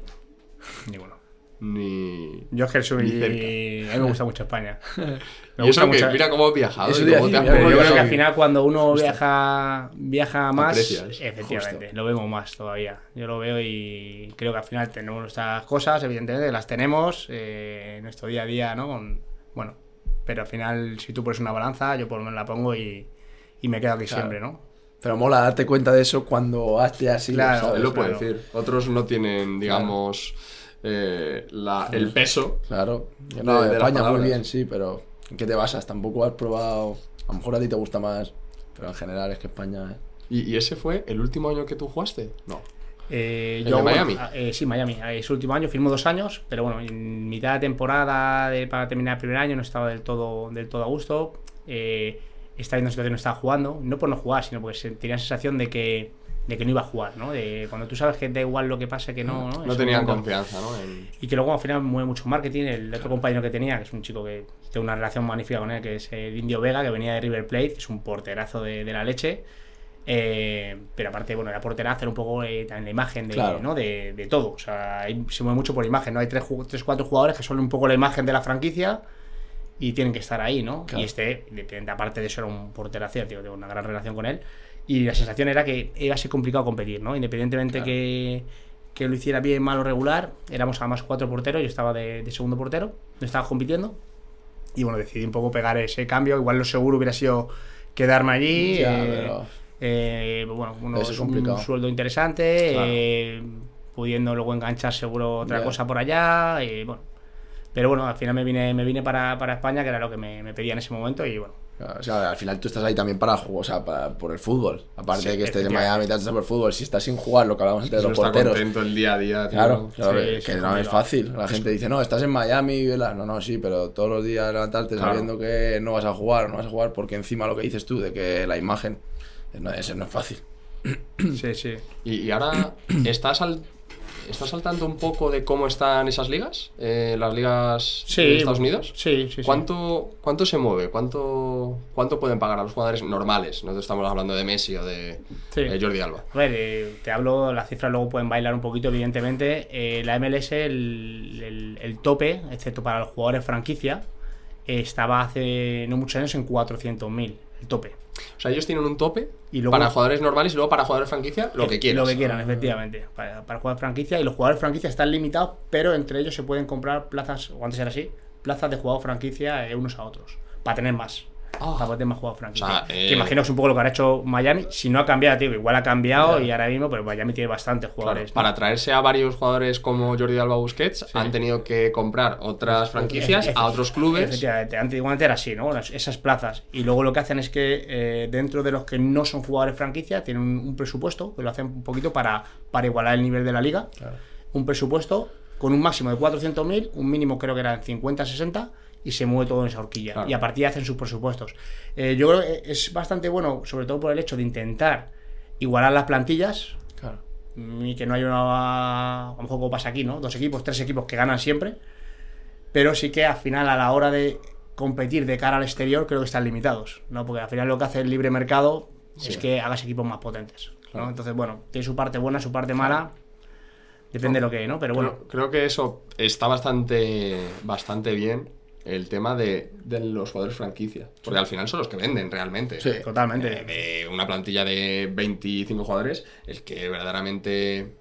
ninguno. Ni... Yo es que soy. Ni cerca. A mí me gusta mucho España. (laughs) Me y gusta eso que, mucho- mira cómo has viajado Eso y te iba cómo a te has decir, Yo creo que al final cuando uno viaja viaja más, Aprecias. efectivamente, lo vemos más todavía. Yo lo veo y creo que al final tenemos nuestras cosas, evidentemente, las tenemos eh, en nuestro día a día, ¿no? Con- bueno, pero al final si tú pones una balanza, yo por lo menos la pongo y, y me quedo aquí Claro. siempre, ¿no? Pero mola darte cuenta de eso cuando hazte así. Claro, ¿sabes? Él lo puede claro. decir. Otros no tienen, digamos, eh, la- el peso. Claro. De- No, de España muy bien, sí, pero ¿en qué te basas? Tampoco has probado. A lo mejor a ti te gusta más Pero en general es que España. eh. ¿Y, y ese fue el último año que tú jugaste? No. Eh, ¿El yo, de bueno, Miami? ah, eh, sí, Miami. Eh, Ese último año firmó dos años, pero bueno, en mitad de temporada de- para terminar el primer año no estaba del todo, del todo a gusto. Eh, estaba en una situación que no estaba jugando, no por no jugar, sino porque tenía la sensación de que, de que no iba a jugar, ¿no? De cuando tú sabes que da igual lo que pase, que no. No, tenían confianza, ¿no? En- Y que luego al final mueve mucho marketing. El otro compañero que tenía, que es un chico que tengo una relación magnífica con él, que es el Indio Vega, que venía de River Plate, que es un porterazo de, de la leche. Eh, pero aparte, bueno, era porterazo, era un poco eh, también la imagen de, Claro. ¿no? de, de todo. O sea, ahí se mueve mucho por imagen, ¿no? Hay tres, tres cuatro jugadores que son un poco la imagen de la franquicia y tienen que estar ahí, ¿no? Claro. Y este, aparte de eso, era un porterazo, tío, tengo una gran relación con él. Y la sensación era que iba a ser complicado competir, ¿no? Independientemente que, que lo hiciera bien, mal o regular, éramos además cuatro porteros, yo estaba de, de segundo portero, no estaba compitiendo. Y bueno, decidí un poco pegar ese cambio. Igual lo seguro hubiera sido quedarme allí. Ya, eh, pero- eh, bueno, uno Eso es un complicado. sueldo interesante, Claro. eh, pudiendo luego enganchar seguro otra Ya. cosa por allá. Y bueno. Pero bueno, al final me vine, me vine para, para España, que era lo que me, me pedía en ese momento. Y bueno, O sea, al final tú estás ahí también para jugar, o sea, para- por el fútbol. Aparte Sí, de que estés en. Miami estás por el fútbol. Si estás sin jugar, lo que hablamos antes de los porteros. contento el día a día, tío. Claro, claro, Sí, que, sí, no es fácil. La gente dice, no, estás en Miami y vela. No, no, sí, pero todos los días levantarte Claro. sabiendo que no vas a jugar no vas a jugar, porque encima lo que dices tú, de que la imagen, no, eso no es fácil. sí, sí. Y, y ahora, (clears throat) ¿estás al, ¿estás al tanto un poco de cómo están esas ligas? Eh, las ligas Sí, de Estados Unidos. Sí, sí, sí. ¿Cuánto, ¿Cuánto se mueve? ¿Cuánto, ¿Cuánto pueden pagar a los jugadores normales? No estamos hablando de Messi o de, Sí. de Jordi Alba. A ver, eh, te hablo, las cifras luego pueden bailar un poquito, evidentemente. Eh, la MLS, el, el- el tope, excepto para los jugadores franquicia, eh, estaba hace no muchos años en 400.000, el tope. O sea, ellos tienen un tope Y luego- para jugadores normales y luego para jugadores franquicia, lo que quieran. Lo que quieran, efectivamente. Para, para jugadores franquicia. Y los jugadores franquicia están limitados, pero entre ellos se pueden comprar plazas, o antes era así, plazas de jugador franquicia eh, unos a otros. Para tener más. Para poder tener más jugadores franquicia. O sea, eh, Que imagino que es un poco lo que habrá hecho Miami. Si no ha cambiado, tío, igual ha cambiado y ahora mismo, pero Miami tiene bastantes jugadores. para traerse a varios jugadores como Jordi Alba Busquets han tenido que comprar otras franquicias a otros clubes. Efectivamente, antiguamente era así, ¿no? Esas plazas. Y luego lo que hacen es que eh, dentro de los que no son jugadores franquicia, tienen un, un presupuesto, que lo hacen un poquito para, para igualar el nivel de la liga. Un presupuesto con un máximo de 400.000, un mínimo creo que eran 50, 60, y se mueve todo en esa horquilla. Claro. Y a partir de ahí hacen sus presupuestos. Eh, yo creo que es bastante bueno, sobre todo por el hecho de intentar igualar las plantillas, Claro. y que no haya una. A lo mejor como pasa aquí, ¿no? Dos equipos, tres equipos que ganan siempre. Pero sí que al final, a la hora de competir de cara al exterior, creo que están limitados, ¿no? Porque al final lo que hace el libre mercado es que hagas equipos más potentes, ¿no? Entonces, bueno, tiene su parte buena, su parte mala. Depende de lo que, ¿no? Pero bueno. Creo, creo que eso está bastante, bastante bien. El tema de, de los jugadores franquicia. Porque al final son los que venden realmente. Sí. Totalmente. Eh, de una plantilla de 25 jugadores, el que verdaderamente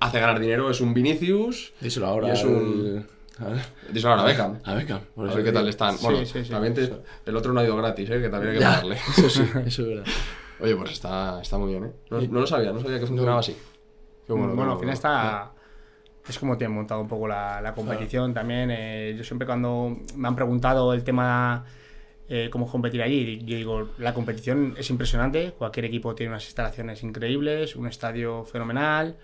hace ganar dinero es un Vinicius. Díselo ahora. Y es un- ver. Díselo ahora a Beckham. A Beckham. por A ver qué tal están. Bueno, sí, sí. también te- el otro no ha ido gratis, ¿eh? que también hay que Ya, pagarle. (laughs) Eso sí, eso es verdad. Oye, pues está, está muy bien, ¿eh? No, no lo sabía, no sabía que funcionaba así. Bueno, al final está. Es como tienen montado un poco la, la competición también. eh, yo siempre cuando me han preguntado el tema eh, cómo competir allí, yo digo, la competición es impresionante. Cualquier equipo tiene unas instalaciones increíbles, un estadio fenomenal.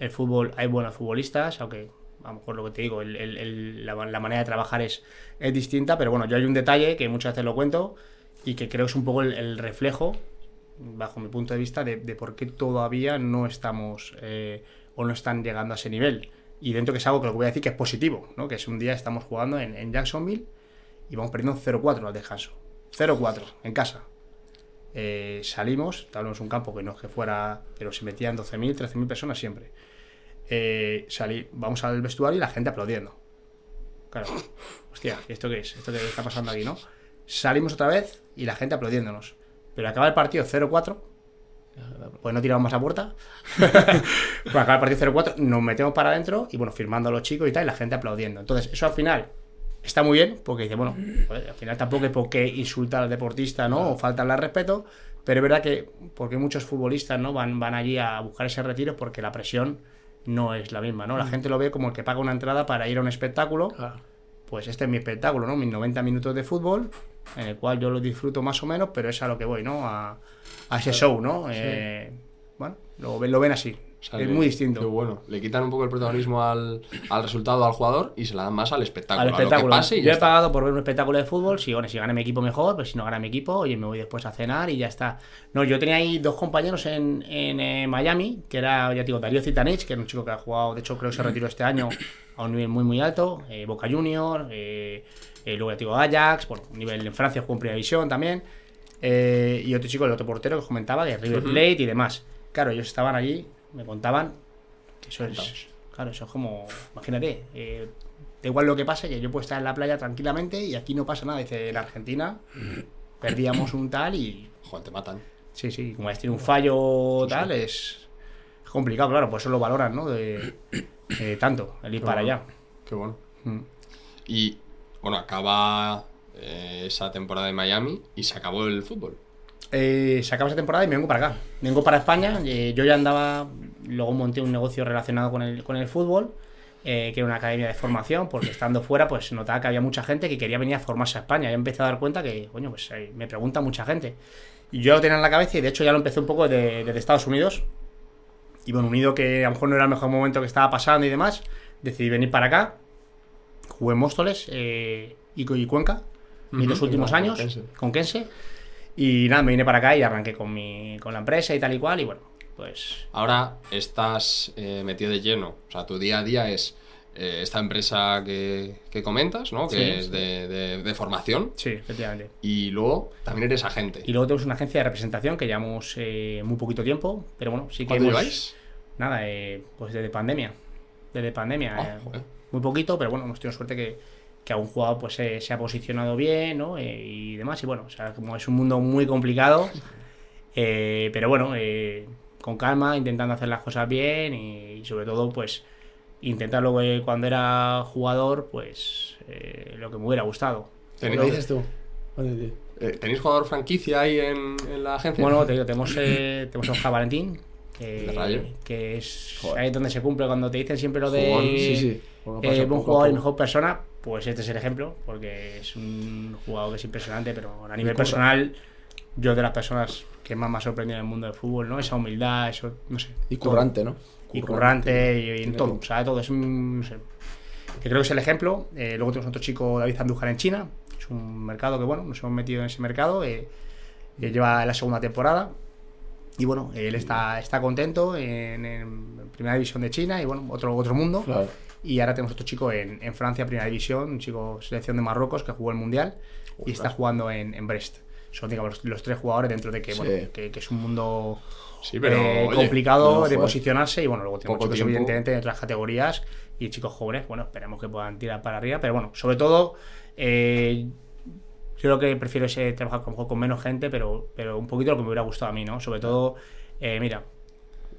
El fútbol, hay buenos futbolistas, aunque a lo mejor lo que te digo, el- el- el- la, la manera de trabajar es, es distinta. Pero bueno, yo hay un detalle que muchas veces lo cuento y que creo es un poco el, el reflejo bajo mi punto de vista, de, de por qué todavía no estamos eh, o no están llegando a ese nivel. Y dentro que es algo que lo que voy a decir que es positivo, ¿no? que es un día estamos jugando en, en Jacksonville y vamos perdiendo 0-4 al descanso. 0-4 en casa. Eh, salimos, estábamos en un campo que no es que fuera, pero se metían 12.000, 13.000 personas siempre. Eh, salí, vamos al vestuario y la gente aplaudiendo. Claro, (laughs) hostia, ¿esto qué es? ¿Esto qué está pasando aquí, no? Salimos otra vez y la gente aplaudiéndonos. Pero acaba el partido 0-4, pues no tiramos más a puerta. (laughs) pues acaba el partido 0-4, nos metemos para adentro y bueno, firmando a los chicos y tal, y la gente aplaudiendo. Entonces, eso al final está muy bien, porque dice, bueno, al final tampoco hay por qué insultar al deportista, ¿no? O faltarle al respeto, pero es verdad que, porque muchos futbolistas, ¿no? Van, van allí a buscar ese retiro porque la presión no es la misma, ¿no? La gente lo ve como el que paga una entrada para ir a un espectáculo. Pues este es mi espectáculo, ¿no? Mis 90 minutos de fútbol en el cual yo lo disfruto más o menos, pero es a lo que voy, ¿no? A, a ese show, ¿no? Sí. Eh, bueno, lo, ven- lo ven así. O sea, es muy distinto. qué bueno. Le quitan un poco el protagonismo al, al resultado al jugador y se la dan más al espectáculo. al a lo que espectáculo. pase y Yo he está. pagado por ver un espectáculo de fútbol. Si, bueno, si gana mi equipo, mejor. Pues si no gana mi equipo, oye, me voy después a cenar y ya está. No, yo tenía ahí dos compañeros en, en, eh, Miami, que era, ya te digo, Darío Zitanich, que era un chico que ha jugado, de hecho, creo que se retiró este año a un nivel muy, muy alto. eh, Boca Junior, eh, eh, luego ya digo Ajax, bueno, un nivel en Francia, jugó en Primera División también. eh, y otro chico, el otro portero que os comentaba, que es River. Plate y demás. Claro, ellos estaban allí, me contaban que eso es. Claro, eso es como. Imagínate, eh, da igual lo que pase, que yo puedo estar en la playa tranquilamente y aquí no pasa nada. Dice, en Argentina (clears throat) perdíamos un tal y. Joder, te matan. Sí, sí, como has tenido un fallo tal, es es complicado, claro, por eso lo valoran, ¿no? De, de tanto, el ir Qué para bueno. allá. Qué bueno. Mm. Y bueno, acaba eh, esa temporada de Miami y se acabó el fútbol. Eh, se acaba esa temporada y me vengo para acá. Vengo para España. eh, yo ya andaba, luego monté un negocio relacionado con el, con el fútbol, eh, que era una academia de formación, porque estando fuera, pues notaba que había mucha gente que quería venir a formarse a España. Ya empecé a dar cuenta que, coño, pues me pregunta mucha gente. Y yo lo tenía en la cabeza y de hecho ya lo empecé un poco de- desde Estados Unidos. Y bueno, unido que a lo mejor no era el mejor momento que estaba pasando y demás, decidí venir para acá. Jugué en Móstoles eh, y, Cu- y Cuenca, mis Ujú. dos últimos Con años, Kense. con Kense. Y nada, me vine para acá y arranqué con, mi, con la empresa y tal y cual. Y bueno, pues Ahora estás eh, metido de lleno. O sea, tu día a día es eh, esta empresa que, que comentas, ¿no? Que Sí, es sí. De, de- de formación. sí, efectivamente. Y luego también eres agente. Y luego tenemos una agencia de representación que llevamos eh, muy poquito tiempo, pero bueno, sí que ¿Cuánto hemos- lleváis? Nada, eh, pues desde pandemia. Desde pandemia. Joder. Muy poquito, pero bueno, hemos tenido suerte que, que algún jugador pues eh, se ha posicionado bien, ¿no? Eh, y demás. Y bueno, o sea, como es un mundo muy complicado, eh, pero bueno, eh, con calma, intentando hacer las cosas bien y, sobre todo, pues intentar luego eh, cuando era jugador, pues eh, lo que me hubiera gustado. ¿Tenéis, ¿Lo dices tú? ¿tenéis jugador franquicia ahí en, en la agencia? Bueno, te digo, tenemos, eh, tenemos a Oscar Valentín, que, que es Joder. ahí donde se cumple cuando te dicen siempre lo de Jugón, Sí, sí. Eh, buen jugador y mejor persona, pues este es el ejemplo, porque es un jugador que es impresionante, pero a nivel personal, yo de las personas que más me ha sorprendido en el mundo del fútbol, ¿no? Esa humildad, eso, no sé. Y todo. currante, ¿no? Y currante, y, y en todo, sabe todo, es un, no sé. Que creo que es el ejemplo. Eh, luego tenemos otro chico, David Andújar, en China, que es un mercado que, bueno, nos hemos metido en ese mercado, eh, eh, lleva la segunda temporada. Y bueno, él está, está contento en, en primera división de China y bueno, otro, otro mundo. Claro. Y ahora tenemos otro chico en, en Francia, primera división, un chico selección de Marruecos que jugó el mundial y está jugando en, en Brest. Son digamos, los, los tres jugadores dentro de que, Sí. bueno, que, que es un mundo Sí, pero, eh, oye, complicado no, de posicionarse. Y bueno, luego tenemos chicos, tiempo. evidentemente, de otras categorías y chicos jóvenes. Bueno, esperemos que puedan tirar para arriba. Pero bueno, sobre todo, eh, yo creo que prefiero ese trabajar con, con menos gente, pero, pero un poquito lo que me hubiera gustado a mí, ¿no? Sobre todo, eh, mira,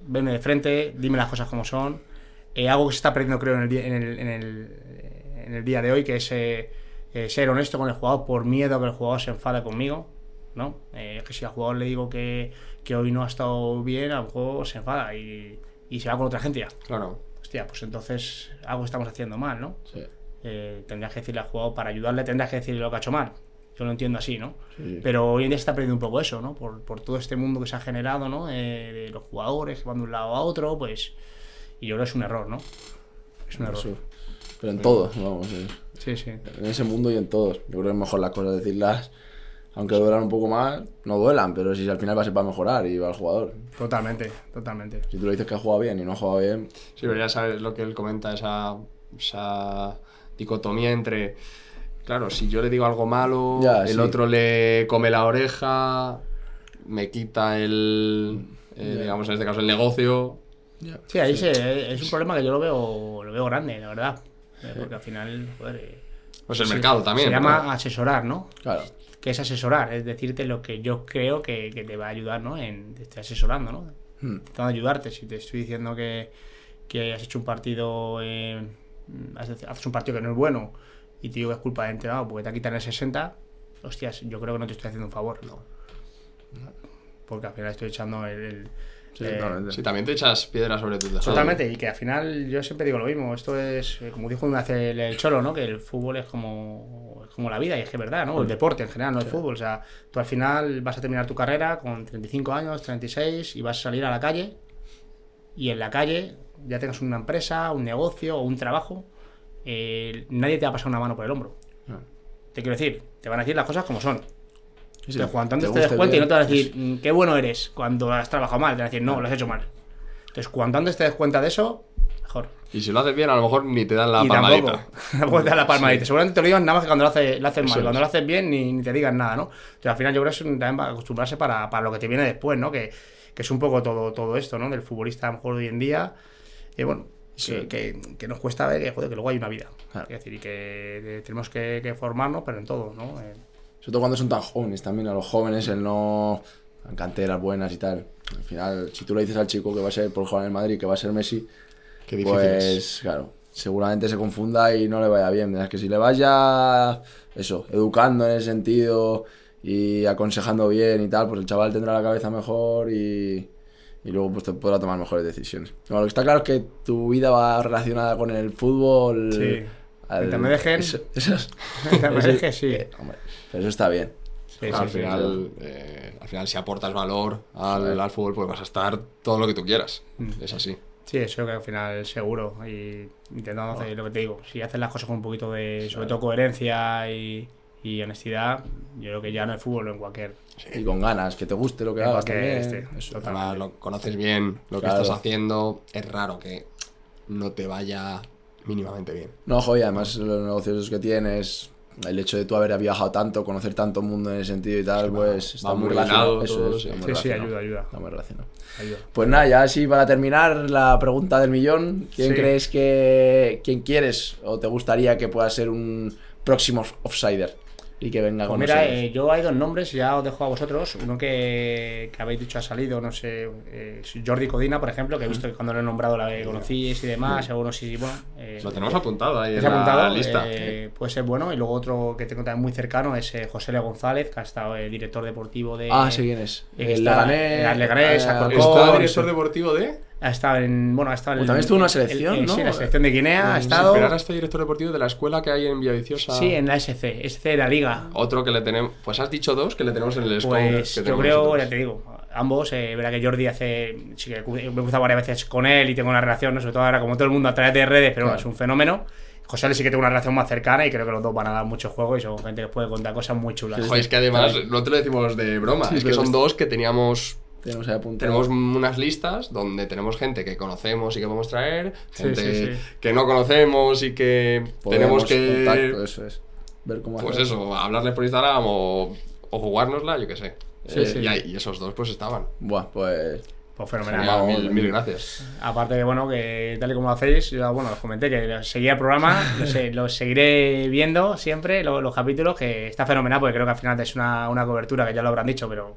venme de frente, dime las cosas como son. Eh, algo que se está perdiendo, creo, en el, día- en el, en el, en el día de hoy, que es eh, eh, ser honesto con el jugador por miedo a que el jugador se enfade conmigo, ¿no? Eh, que si al jugador le digo que, que hoy no ha estado bien, al juego se enfada y, y se va con otra gente ya. Claro. Hostia, pues entonces algo estamos haciendo mal, ¿no? Sí. Eh, tendrás que decirle al jugador para ayudarle, tendrás que decirle lo que ha hecho mal. Yo lo entiendo así, ¿no? Sí. Pero hoy en día se está perdiendo un poco eso, ¿no? Por, por todo este mundo que se ha generado, ¿no? Eh, de los jugadores que van de un lado a otro, pues. Y yo creo que es un error, ¿no? Es un error. Eso. Pero en todos, vamos. Sí, sí. En ese mundo y en todos. Yo creo que es mejor las cosas decirlas, aunque duelan un poco más, no duelan, pero si al final va a ser para mejorar y va al jugador. Totalmente, totalmente. Si tú le dices que ha jugado bien y no ha jugado bien, Sí, pero ya sabes lo que él comenta, esa, esa dicotomía entre, claro, si yo le digo algo malo, Ya, el sí. otro le come la oreja, me quita el, eh, digamos en este caso, el negocio. Sí, ahí se- es un problema que yo lo veo, lo veo grande, la verdad. Eh, Porque al final, joder. eh, Pues el se- mercado también. Se llama asesorar, ¿no? claro. que es asesorar, es decirte lo que yo creo que, que te va a ayudar, ¿no? En, te estoy asesorando, ¿no? Hmm. Intentando ayudarte. Si te estoy diciendo que, que has hecho un partido, eh, haces un partido que no es bueno y te digo que es culpa del entrenador porque te ha quitado el 60, hostias, yo creo que no te estoy haciendo un favor. Porque al final estoy echando el, el- Sí, Eh. Sí, también te echas piedras sobre tu tejado. Totalmente, y que al final yo siempre digo lo mismo. Esto es, eh, como dijo una vez el, el Cholo, ¿no? Que el fútbol es como, es como la vida, y es que es verdad, ¿no? El deporte en general, no el fútbol. O sea, tú al final vas a terminar tu carrera con 35 años, 36, y vas a salir a la calle, y en la calle ya tengas una empresa, un negocio o un trabajo, eh, nadie te va a pasar una mano por el hombro. No. Te quiero decir, te van a decir las cosas como son. Sí, cuanto antes te te des cuenta y no te van a decir, es- "Mm, qué bueno eres cuando has trabajado mal, te van a decir, no, lo has hecho mal. Entonces, cuanto antes te des cuenta de eso, mejor. Y si lo haces bien, a lo mejor ni te dan la y palmadita. (laughs) tampoco, te dan la palmadita. Seguramente te lo digan nada más que cuando lo haces, lo haces mal. Es. Cuando lo haces bien, ni, ni te digan nada, ¿no? Entonces, al final, yo creo que es un- también para acostumbrarse para, para lo que te viene después, ¿no? Que, que es un poco todo, todo esto, ¿no? Del futbolista, a lo mejor hoy en día. Y bueno, que, que- que nos cuesta ver que, joder, que luego hay una vida. Claro. Es decir, y que tenemos que, que formarnos, pero en todo, ¿no? Sobre todo cuando son tan jóvenes también, a los jóvenes, el no. canteras buenas y tal. Al final, si tú le dices al chico que va a ser por jugar en el Madrid, que va a ser Messi, Qué difícil pues es. claro, seguramente se confunda y no le vaya bien. Es que si le vas ya, eso, educando en ese sentido y aconsejando bien y tal, pues el chaval tendrá la cabeza mejor y, y luego pues te podrá tomar mejores decisiones. No, lo que está claro es que tu vida va relacionada con el fútbol. Sí. Mientras me dejen. Eso, eso es- Mientras me (laughs) dejen, sí. eh, hombre, pero eso está bien. sí, al, sí, sí, final, eh, al final, si aportas valor al, al fútbol, pues vas a estar todo lo que tú quieras. Mm. Es así. Sí, eso que al final seguro. Y intentando hacer lo que te digo. Si haces las cosas con un poquito de, sobre todo, coherencia y, y honestidad, yo creo que ya no es fútbol en cualquier. Y con ganas, que te guste lo que En hagas también. este, Eso. Además, lo conoces bien, lo que estás haciendo. Es raro que no te vaya mínimamente bien. No, joder, además los negocios que tienes, el hecho de tú haber viajado tanto, conocer tanto mundo en ese sentido y tal, pues está va muy relacionado. Eso todo, es, sí. muy Sí, ayuda, ayuda. Está muy relacionado. ayuda. Pues nada, ya así para terminar la pregunta del millón, ¿quién Sí. crees que, quién quieres o te gustaría que pueda ser un próximo offsider y que venga Pues con mira, nosotros? eh, yo hay dos nombres, ya os dejo a vosotros. Uno que, que habéis dicho ha salido, no sé, eh, Jordi Codina, por ejemplo, que he visto que cuando lo he nombrado la conocíais y demás, seguro si, bueno. eh, Lo tenemos apuntado ahí Es en apuntado, la lista. eh, puede ser bueno. Y luego otro que tengo también muy cercano es eh, José Le González, que ha estado eh, director deportivo de. ah, sí, ¿quién es? eh, El Leganés. el Leganés, ¿Está sí. director deportivo de? Ha estado en. Bueno, ha estado en. Pues también estuvo en una el- selección, el- ¿no? Sí, en la selección de Guinea ha Sí, estado. Pero ahora está director deportivo de la escuela que hay en Villaviciosa. Sí, en la SC, SC de la Liga. Otro que le tenemos. Pues has dicho dos que le tenemos en el scope Pues que yo creo, nosotros. ya te digo, ambos, eh, verá que Jordi hace. Sí, que me he cruzado varias veces con él y tengo una relación, ¿no? sobre todo ahora como todo el mundo a través de redes, pero bueno, Claro. es un fenómeno. José Le sí que tengo una relación más cercana y creo que los dos van a dar mucho juego y son gente que puede contar cosas muy chulas. Joder, es que además no te lo decimos de broma. Sí, es que son dos que teníamos Tenemos unas listas donde tenemos gente que conocemos y que podemos traer, gente sí, sí. que no conocemos y que Podemos tenemos que, contacto, eso es. Ver cómo pues hacer. eso, hablarles por Instagram o, o jugárnosla, yo qué sé. Sí, Eh, sí. Y, ahí- y esos dos pues estaban. Buah, pues. Pues fenomenal. Genial, mil, mil gracias. Aparte que, bueno, que tal y como lo hacéis, yo, bueno, os comenté que seguía el programa, (laughs) lo, sé- lo seguiré viendo siempre, lo- los, capítulos, que está fenomenal, porque creo que al final es una, una cobertura, que ya lo habrán dicho, pero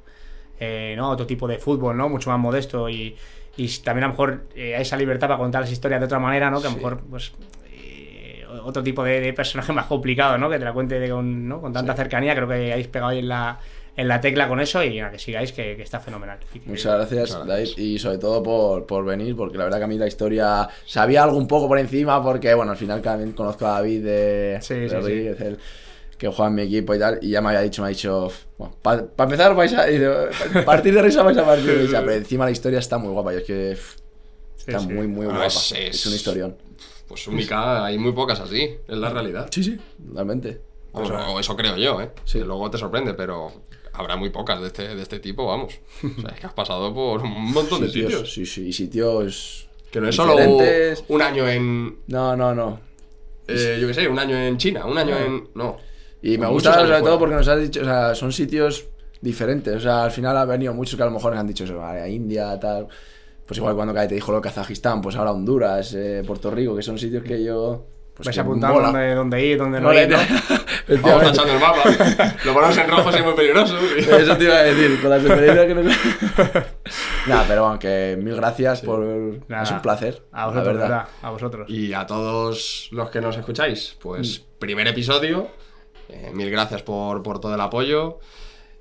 eh, ¿no? otro tipo de fútbol, ¿no? Mucho más modesto y, y también a lo mejor eh, hay esa libertad para contar las historias de otra manera, ¿no? Que a lo Sí. mejor, pues, eh, otro tipo de, de personaje (laughs) más complicado, ¿no? Que te la cuente de con, ¿no? con tanta cercanía, creo que habéis pegado ahí en la, en la tecla con eso y nada, que sigáis, que, que está fenomenal. Que- Muchas gracias, David, gracias. y sobre todo por, por venir, porque la verdad que a mí la historia sabía algo un poco por encima, porque bueno, al final también conozco a David de, Sí, de sí, sí. Rodríguez, el que juega en mi equipo y tal, y ya me había dicho, me ha dicho, bueno, para empezar vais a dice, partir de risa vais a partir de risa, pero encima la historia está muy guapa, y es que pff, Sí, está sí. muy, muy Ah, guapa, es- es, es- un historión. Pues única, hay muy pocas así, es la realidad. Sí, sí. Vamos, o eso creo yo, ¿eh? Sí. Que luego te sorprende, pero habrá muy pocas de este, de este tipo, vamos. O sea, es que has pasado por un montón de Sitios, sitios. Sí, sí, y sitios... Que no es solo un año en, No, no, no. eh, yo qué sé, un año en China, un año en... No. Y me gusta sobre fuera. todo porque nos has dicho, o sea, son sitios diferentes. O sea, al final ha venido muchos que a lo mejor nos han dicho eso, a India, tal. Pues igual cuando te dijo lo de Kazajistán, pues ahora Honduras, eh, Puerto Rico, que son sitios que yo. Pues Vais que apuntando dónde, dónde ir, dónde no, No, ir, ¿no? (laughs) Vamos tachando el mapa. Lo ponemos en rojo es muy peligroso. (laughs) Eso te iba a decir, con las experiencias que nos. (laughs) Nada, pero bueno, que mil gracias por. Nada. Es un placer. A la vosotros, verdad. verdad. A vosotros. Y a todos los que nos escucháis, pues Mm. primer episodio. Eh, mil gracias por, por todo el apoyo.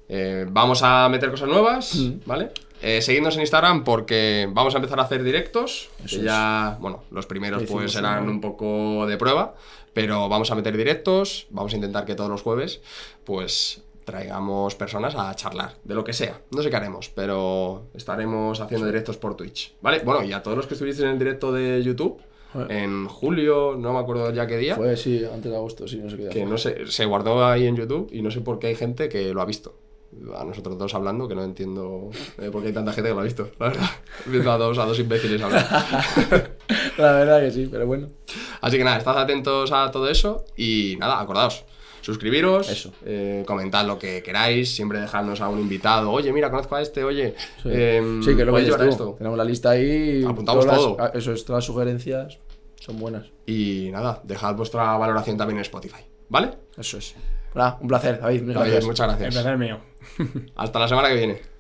Eh, vamos a meter cosas nuevas, ¿vale? Eh, seguidnos en Instagram porque vamos a empezar a hacer directos. Eso ya, bueno, los primeros pues uno. un poco de prueba, pero vamos a meter directos. Vamos a intentar que todos los jueves, pues traigamos personas a charlar de lo que sea. No sé qué haremos, pero estaremos haciendo directos por Twitch, ¿vale? Bueno, y a todos los que estuvisteis en el directo de YouTube, en julio, no me acuerdo ya qué día, Fue, sí, antes de agosto, sí, no sé qué día que no sé, se guardó ahí en YouTube y no sé por qué hay gente que lo ha visto. A nosotros dos hablando, que no entiendo eh, por qué hay tanta gente que lo ha visto, la verdad. (laughs) Viendo a dos, a dos imbéciles hablar. (laughs) La verdad que sí, pero bueno. Así que nada, estad atentos a todo eso y nada, acordaos. Suscribiros, Eso. eh, comentad lo que queráis, siempre dejadnos a un invitado. Oye, mira, conozco a este, oye. Sí, em, Sí, que lo que esto. Tenemos la lista ahí. Apuntamos todas todo. ah, Eso es, todas las sugerencias son buenas. Y nada, dejad vuestra valoración también en Spotify, ¿vale? Eso es. Nada, un placer, David. David, gracias. muchas El gracias. placer mío. Hasta la semana que viene.